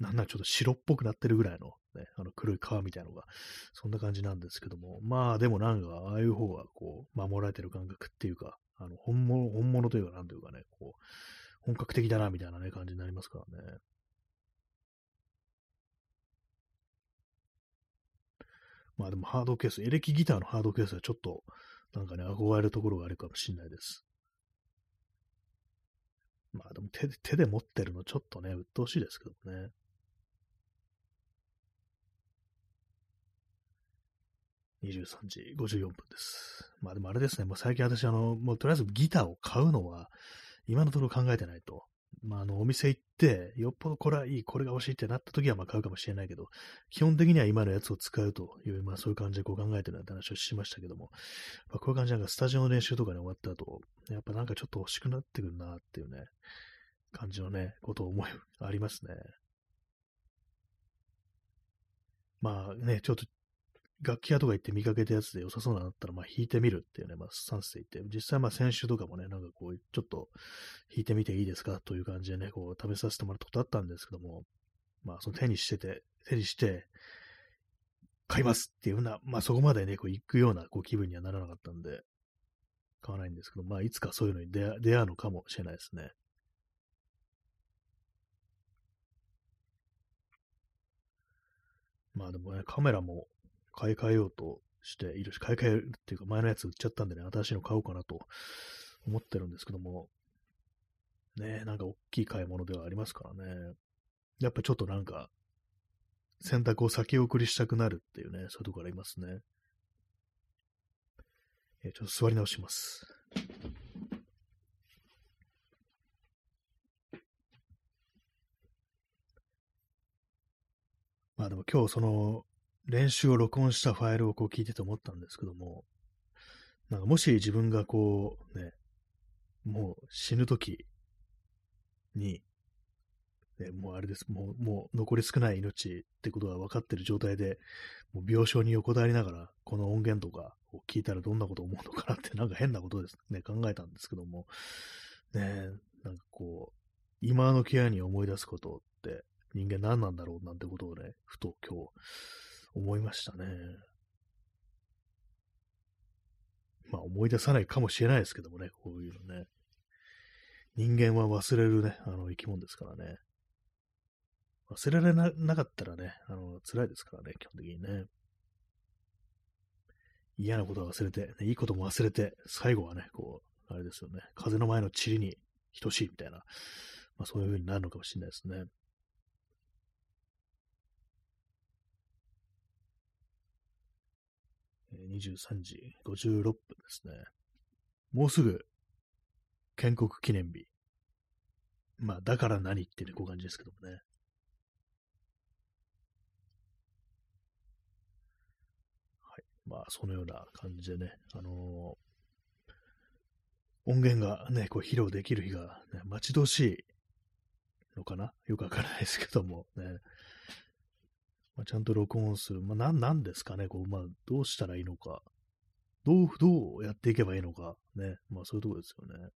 う、なんならちょっと白っぽくなってるぐらいの、ね、あの黒い皮みたいなのが、そんな感じなんですけども、まあでもなんか、ああいう方がこう、守られてる感覚っていうか、あの、本物、本物というか、なんというかね、こう、本格的だな、みたいなね、感じになりますからね。まあでもハードケース、エレキギターのハードケースはちょっと、なんかね、憧れるところがあるかもしれないです。まあでも手で手で持ってるのちょっとね、鬱陶しいですけどね。23時54分です。まあでもあれですね、もう最近私、あの、もうとりあえずギターを買うのは、今のところ考えてないと。まあ、あの、お店行って、よっぽどこれはいい、これが欲しいってなった時はまあ買うかもしれないけど、基本的には今のやつを使うという、まあそういう感じでこう考えてるなんて話をしましたけども、まあ、こういう感じでなんかスタジオの練習とかね、終わった後、やっぱなんかちょっと欲しくなってくるなっていうね、感じのね、ことを思い、ありますね。まあね、ちょっと楽器屋とか行って見かけたやつで良さそうなのあったら、まあ弾いてみるっていうね、まあスタンスで言って、実際まあ先週とかもね、なんかこう、ちょっと弾いてみていいですかという感じでね、こう試させてもらったことあったんですけども、まあその手にしてて、手にして、買いますっていうような、まあそこまでね、こう行くようなこう気分にはならなかったんで、買わないんですけど、まあいつかそういうのに出会出会うのかもしれないですね。まあでもね、カメラも買い替えようとしているし、買い替えるっていうか前のやつ売っちゃったんでね、新しいの買おうかなと思ってるんですけども、ねなんか大きい買い物ではありますからね。やっぱちょっとなんか、選択を先送りしたくなるっていうね、そういうところありますね。えちょっと座り直します。まあでも今日その練習を録音したファイルをこう聞いてて思ったんですけども、なんかもし自分がこうね、もう死ぬ時に、ね、もうあれです、もうもう残り少ない命ってことが分かってる状態で、もう病床に横たわりながら、この音源とかを聞いたらどんなこと思うのかなって、なんか変なことですね、考えたんですけども、ね、なんかこう、今のケアに思い出すことって人間何なんだろうなんてことをね、ふと今日思いましたね。まあ思い出さないかもしれないですけどもね、こういうのね。人間は忘れるね、あの生き物ですからね。忘れられなかったらね、あの、辛いですからね、基本的にね。嫌なことは忘れて、ね、いいことも忘れて、最後はね、こう、あれですよね、風の前の塵に等しいみたいな、まあそういう風になるのかもしれないですね。えー23時56分ですね。もうすぐ、建国記念日。まあ、だから何ってね、こういう感じですけどもね。はい。まあ、そのような感じでね、あのー音源がね、こう披露できる日が、ね、待ち遠しいのかな？よくわからないですけども、ね。まあ、ちゃんと録音する。まあ、なん、ですかね、こう、まあ、どうしたらいいのか。どう、どうやっていけばいいのか。ね。まあ、そういうところですよね。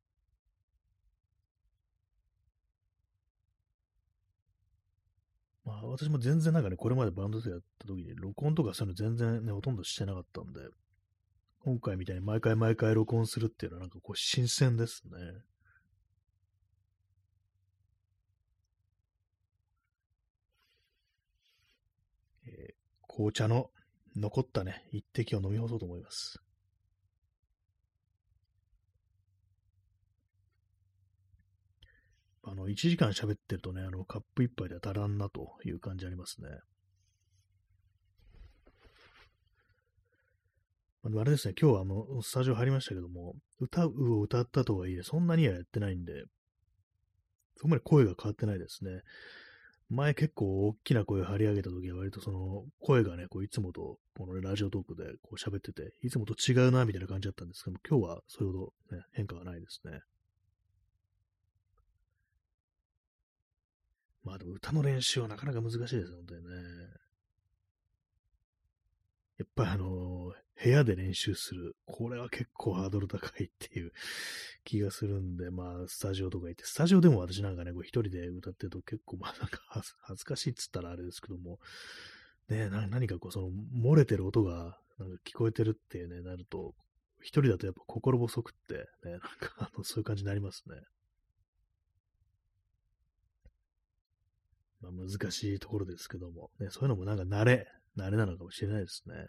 まあ、私も全然なんかね、これまでバンドでやった時に、録音とかそういうの全然ね、ほとんどしてなかったんで、今回みたいに毎回毎回録音するっていうのはなんかこう、新鮮ですね。紅茶の残ったね、一滴を飲み干そうと思います。あの、1時間喋ってるとね、あの、カップ一杯では足らんなという感じありますね。あれですね、今日はあの、スタジオ入りましたけども、歌うを歌ったとはいえ、そんなにはやってないんで、そこまで声が変わってないですね。前結構大きな声を張り上げた時は割とその声がね、こういつもとこのラジオトークでこう喋ってて、いつもと違うなみたいな感じだったんですけども、今日はそれほど、ね、変化がないですね。まあでも歌の練習はなかなか難しいですよ、本当にね。やっぱりあの、部屋で練習する。これは結構ハードル高いっていう 気がするんで、まあ、スタジオとか行って、スタジオでも私なんかね、こう一人で歌ってると結構、まあなんか恥ずかしいっつったらあれですけども、ね、何かこう、その、漏れてる音がなんか聞こえてるっていうね、なると、一人だとやっぱ心細くって、ね、なんかあの、そういう感じになりますね。まあ難しいところですけども、ね、そういうのもなんか慣れ、慣れなのかもしれないですね。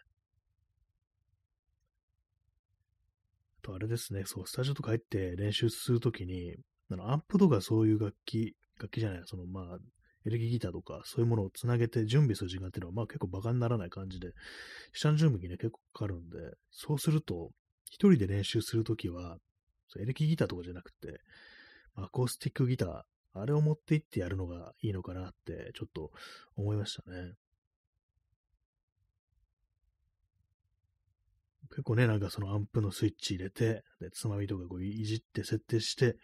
とあれですね、そう、スタジオとか入って練習するときに、あの、アンプとかそういう楽器、楽器じゃない、その、まあ、エレキギターとか、そういうものをつなげて準備する時間っていうのは、まあ結構バカにならない感じで、下の準備にね、結構かかるんで、そうすると、一人で練習するときは、エレキギターとかじゃなくて、アコースティックギター、あれを持って行ってやるのがいいのかなって、ちょっと思いましたね。結構ね、なんかそのアンプのスイッチ入れて、で、つまみとかこういじって設定して、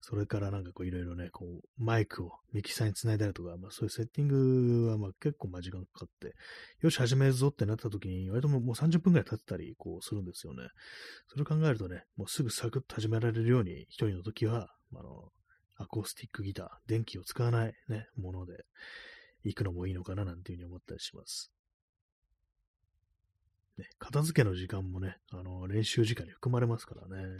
それからなんかこういろいろね、こう、マイクをミキサーにつないだりとか、まあそういうセッティングはまあ結構まあ時間かかって、よし始めるぞってなった時に、割ともう30分くらい経ってたり、こうするんですよね。それを考えるとね、もうすぐサクッと始められるように、一人の時は、あの、アコースティックギター、電気を使わないね、もので行くのもいいのかななんていうふうに思ったりします。ね、片付けの時間もね、あの、練習時間に含まれますからね。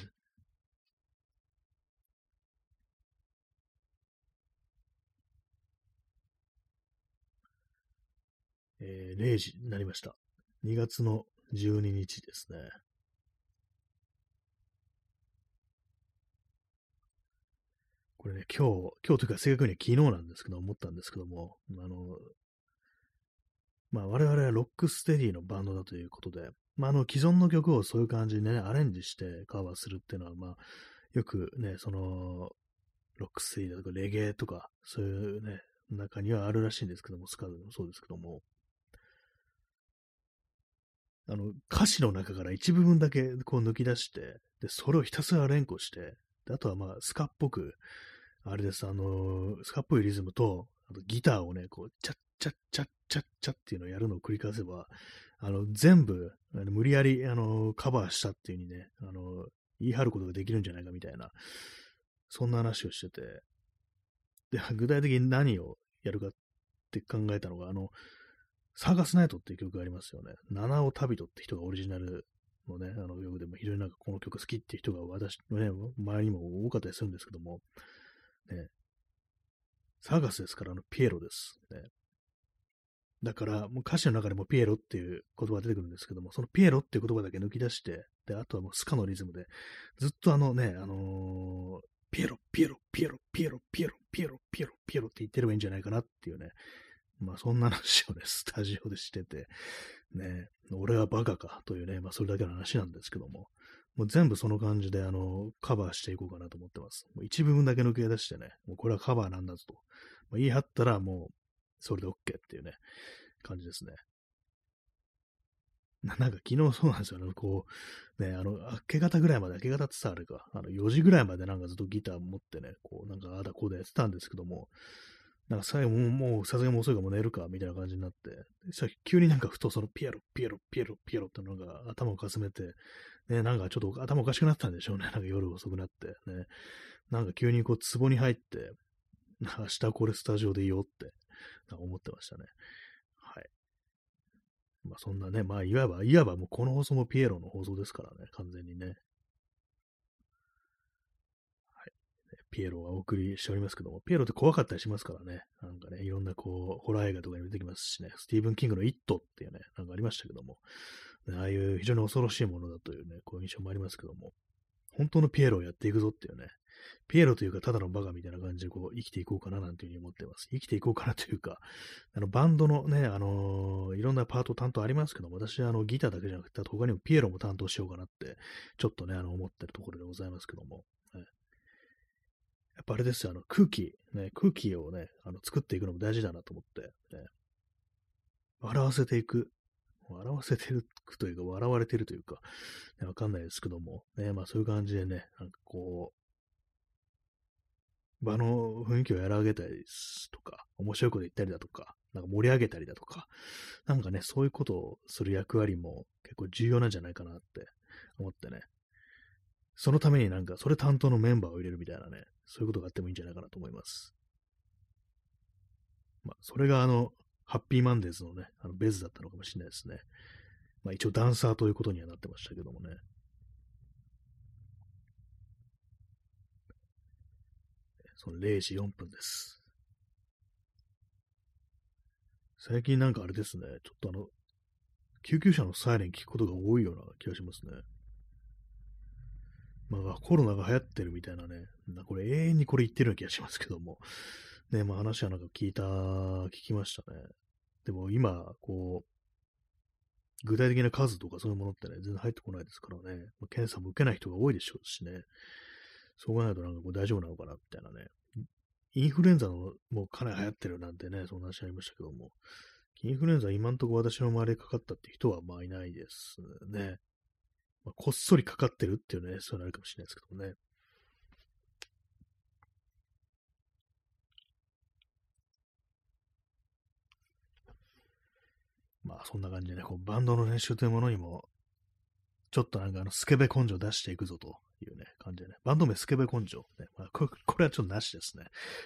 えー、0時になりました。2月の12日ですね。これね、今日、今日というか正確には昨日なんですけど、思ったんですけども、あの、まあ我々はロックステディのバンドだということで、まああの既存の曲をそういう感じにね、アレンジしてカバーするっていうのは、まあよくね、その、ロックステディだとかレゲエとか、そういうね、中にはあるらしいんですけども、スカートもそうですけども、あの、歌詞の中から一部分だけこう抜き出して、で、それをひたすら連呼して、であとはまあ、スカっぽく、あれです、あのスカっぽいリズムと、あとギターをね、こう、チャッチャッチャッチャッチャッっていうのをやるのを繰り返せば、あの、全部、あの無理やり、あの、カバーしたっていう風にね、あの、言い張ることができるんじゃないかみたいな、そんな話をしてて、で、具体的に何をやるかって考えたのが、あの、サーガスナイトっていう曲がありますよね。七尾旅人って人がオリジナルのね、あの曲でも非常になんかこの曲好きっていう人が私のね、周りにも多かったりするんですけども、ね、サーガスですから、あの、ピエロです。ね、だから、もう歌詞の中でもピエロっていう言葉が出てくるんですけども、そのピエロっていう言葉だけ抜き出して、で、あとはもうスカのリズムで、ずっとあのね、あのー、ピエロ、ピエロ、ピエロ、ピエロ、ピエロ、ピエロ、ピエロ、ピエロって言ってればいいんじゃないかなっていうね、まあそんな話をね、スタジオでしてて、ね、俺はバカかというね、まあそれだけの話なんですけども、もう全部その感じで、あの、カバーしていこうかなと思ってます。もう一部分だけ抜け出してね、もうこれはカバーなんだぞと。まあ、言い張ったらもう、それで OK っていうね、感じですね。なんか昨日そうなんですよね。こう、ね、あの、明け方ぐらいまで、明け方ってさ、あれか、あの、4時ぐらいまでなんかずっとギター持ってね、こう、なんかあだこうだやってたんですけども、なんか最後もう、さすがに遅いかもう寝るか、みたいな感じになって、さ急になんかふとそのピエロ、ピエロ、ピエロ、ピエロってのが頭をかすめて、ね、なんかちょっと頭おかしくなったんでしょうね。なんか夜遅くなって、ね。なんか急にこう、壺に入って、明日これスタジオでいいよって 思ってましたね。はい。まあそんなね、まあいわば、いわばもうこの放送もピエロの放送ですからね、完全にね。はい。ピエロはお送りしておりますけども、ピエロって怖かったりしますからね。なんかね、いろんなこう、ホラー映画とかにも出てきますしね、スティーブン・キングのイットっていうね、なんかありましたけども、ああいう非常に恐ろしいものだというね、こういう印象もありますけども、本当のピエロをやっていくぞっていうね、ピエロというか、ただのバカみたいな感じでこう生きていこうかななんていうふうに思ってます。生きていこうかなというか、あのバンドのね、あのー、いろんなパート担当ありますけども、私はあのギターだけじゃなくて、他にもピエロも担当しようかなって、ちょっとね、あの思ってるところでございますけども。やっぱあれですよ、あの空気、ね、空気をね、あの作っていくのも大事だなと思って、ね、笑わせていく。笑わせてるというか、笑われてるというか、ね、わかんないですけども、ね、まあそういう感じでね、なんかこう、場の雰囲気を和らげたりとか、面白いこと言ったりだとか、なんか盛り上げたりだとか、なんかね、そういうことをする役割も結構重要なんじゃないかなって思ってね。そのためになんか、それ担当のメンバーを入れるみたいなね、そういうことがあってもいいんじゃないかなと思います。まあ、それがあの、ハッピーマンデーズのね、あのベースだったのかもしれないですね。まあ一応ダンサーということにはなってましたけどもね。その0時4分です。最近なんかあれですね、ちょっとあの、救急車のサイレン聞くことが多いような気がしますね。まあコロナが流行ってるみたいなね、なこれ永遠にこれ言ってるような気がしますけども、ね、まあ話はなんか聞いた、聞きましたね。でも今、こう、具体的な数とかそういうものってね、全然入ってこないですからね、ま、検査も受けない人が多いでしょうしね、そう考えるとなんかこう大丈夫なのかな、みたいなね。インフルエンザのもうかなり流行ってるなんてね、そんな話ありましたけども、インフルエンザ今んとこ私の周りでかかったって人はまあいないですね。まあ、こっそりかかってるっていうね、そういうのあるかもしれないですけどもね。まあそんな感じでね、こうバンドの練習というものにも、ちょっとなんかあのスケベ根性出していくぞというね、感じでね。バンド名スケベ根性。ねまあ、これはちょっとなしですね。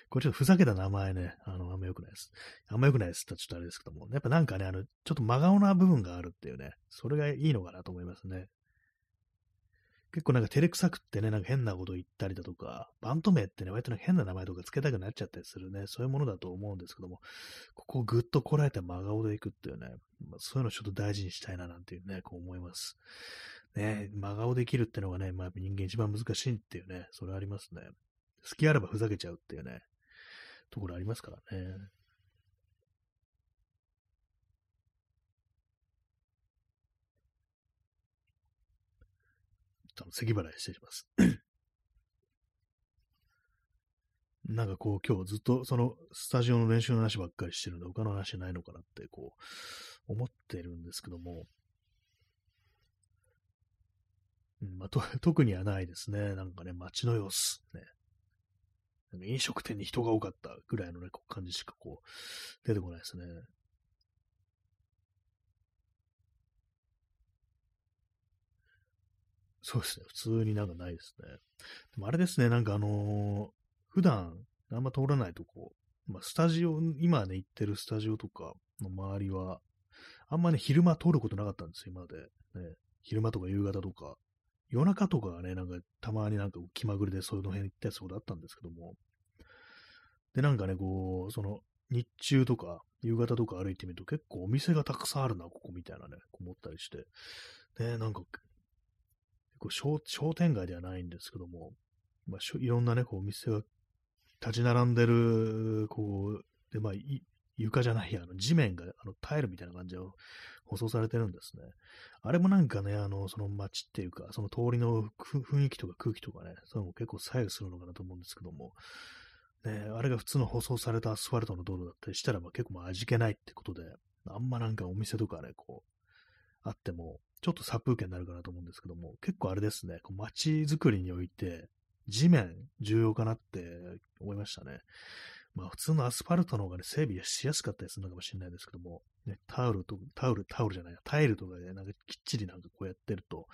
これちょっとふざけた名前ね、あの、あんま良くないです。あんま良くないですってちょっとあれですけども、やっぱなんかね、あの、ちょっと真顔な部分があるっていうね、それがいいのかなと思いますね。結構なんか照れくさくってね、なんか変なこと言ったりだとか、バンド名ってね、割となんか変な名前とか付けたくなっちゃったりするね、そういうものだと思うんですけども、ここをぐっとこらえて真顔でいくっていうね、まあ、そういうのちょっと大事にしたいななんていうね、こう思います。ね、真顔できるってのがね、まあ、人間一番難しいっていうね、それありますね。好きあればふざけちゃうっていうね、ところありますからね。咳払いしてします。なんかこう、今日ずっとそのスタジオの練習の話ばっかりしてるんで、他の話ないのかなってこう、思ってるんですけども、まあ、と 特にはないですね。なんかね、街の様子、ね。飲食店に人が多かったぐらいのね、こう感じしかこう、出てこないですね。そうですね。普通になんかないですね。でもあれですね、なんかあのー、普段あんま通らないとこ、まあ、スタジオ、今ね、行ってるスタジオとかの周りは、あんまね、昼間通ることなかったんですよ、今まで。ね、昼間とか夕方とか。夜中とかはね、なんかたまになんか気まぐれでそういうの辺行ったやつことあったんですけども。で、なんかね、こう、その、日中とか夕方とか歩いてみると結構お店がたくさんあるな、ここみたいなね、思ったりして。ね、なんか結構商店街ではないんですけども、まあ、いろんなね、こう、お店が立ち並んでる、こう、で、まあ、床じゃないや、あの、地面が、あの、タイルみたいな感じで舗装されてるんですね。あれもなんかね、あの、その街っていうか、その通りの雰囲気とか空気とかね、そういうのも結構左右するのかなと思うんですけども、ね、あれが普通の舗装されたアスファルトの道路だったりしたら、まあ、結構まあ味気ないってことで、あんまなんかお店とかね、こう、あっても、ちょっと殺風景になるかなと思うんですけども、結構あれですね、こう街づくりにおいて、地面重要かなって思いましたね。まあ普通のアスファルトの方がね、整備しやすかったりするのかもしれないですけども、ね、タオルと、タオル、タオルじゃない、タイルとかで、なんかきっちりなんかこうやってると、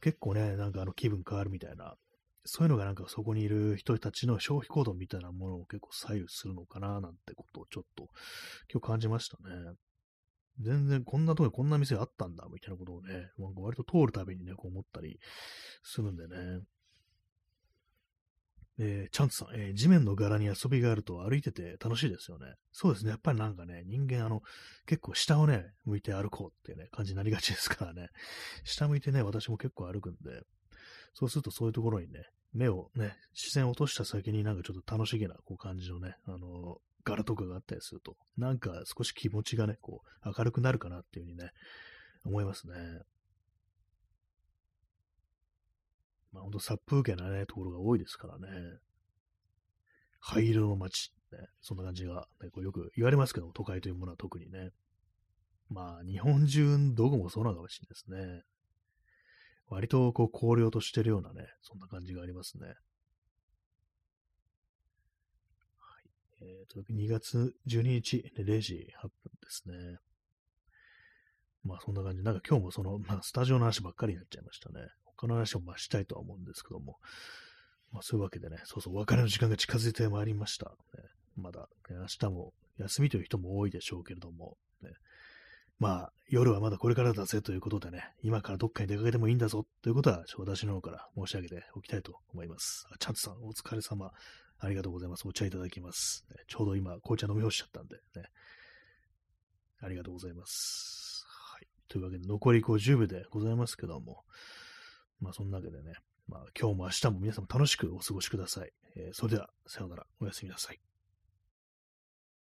結構ね、なんかあの気分変わるみたいな、そういうのがなんかそこにいる人たちの消費行動みたいなものを結構左右するのかななんてことをちょっと今日感じましたね。全然こんなとこにこんな店あったんだ、みたいなことをね、割と通るたびにね、こう思ったりするんでね。えー、チャンツさん、えー、地面の柄に遊びがあると歩いてて楽しいですよね。そうですね。やっぱりなんかね、人間あの、結構下をね、向いて歩こうっていうね、感じになりがちですからね。下向いてね、私も結構歩くんで、そうするとそういうところにね、目をね、視線を落とした先になんかちょっと楽しげなこう感じのね、あの柄とかがあったりすると、なんか少し気持ちがね、こう、明るくなるかなっていうふうにね、思いますね。まあ、ほんと殺風景なね、ところが多いですからね。灰色の街、ね、そんな感じが、ね、こうよく言われますけども、都会というものは特にね。まあ、日本中どこもそうなのかもしれないですね。割とこう荒涼としてるようなね、そんな感じがありますね。はいえー、と、2月12日、0時8分ですね。まあそんな感じ。なんか今日もその、まあスタジオの話ばっかりになっちゃいましたね。他の話をまあしたいとは思うんですけども。まあそういうわけでね、そうそう、お別れの時間が近づいてまいりました。ね、まだ、ね、明日も休みという人も多いでしょうけれども、ね、まあ夜はまだこれからだぜということでね、今からどっかに出かけてもいいんだぞということは、私の方から申し上げておきたいと思います。チャンツさん、お疲れ様ありがとうございます。お茶いただきます。ね、ちょうど今、紅茶飲み干しちゃったんで、ね。ありがとうございます。はい。というわけで、残り50秒でございますけども、まあ、そんなわけでね、まあ、今日も明日も皆様楽しくお過ごしください。えー、それでは、さようなら。おやすみなさい。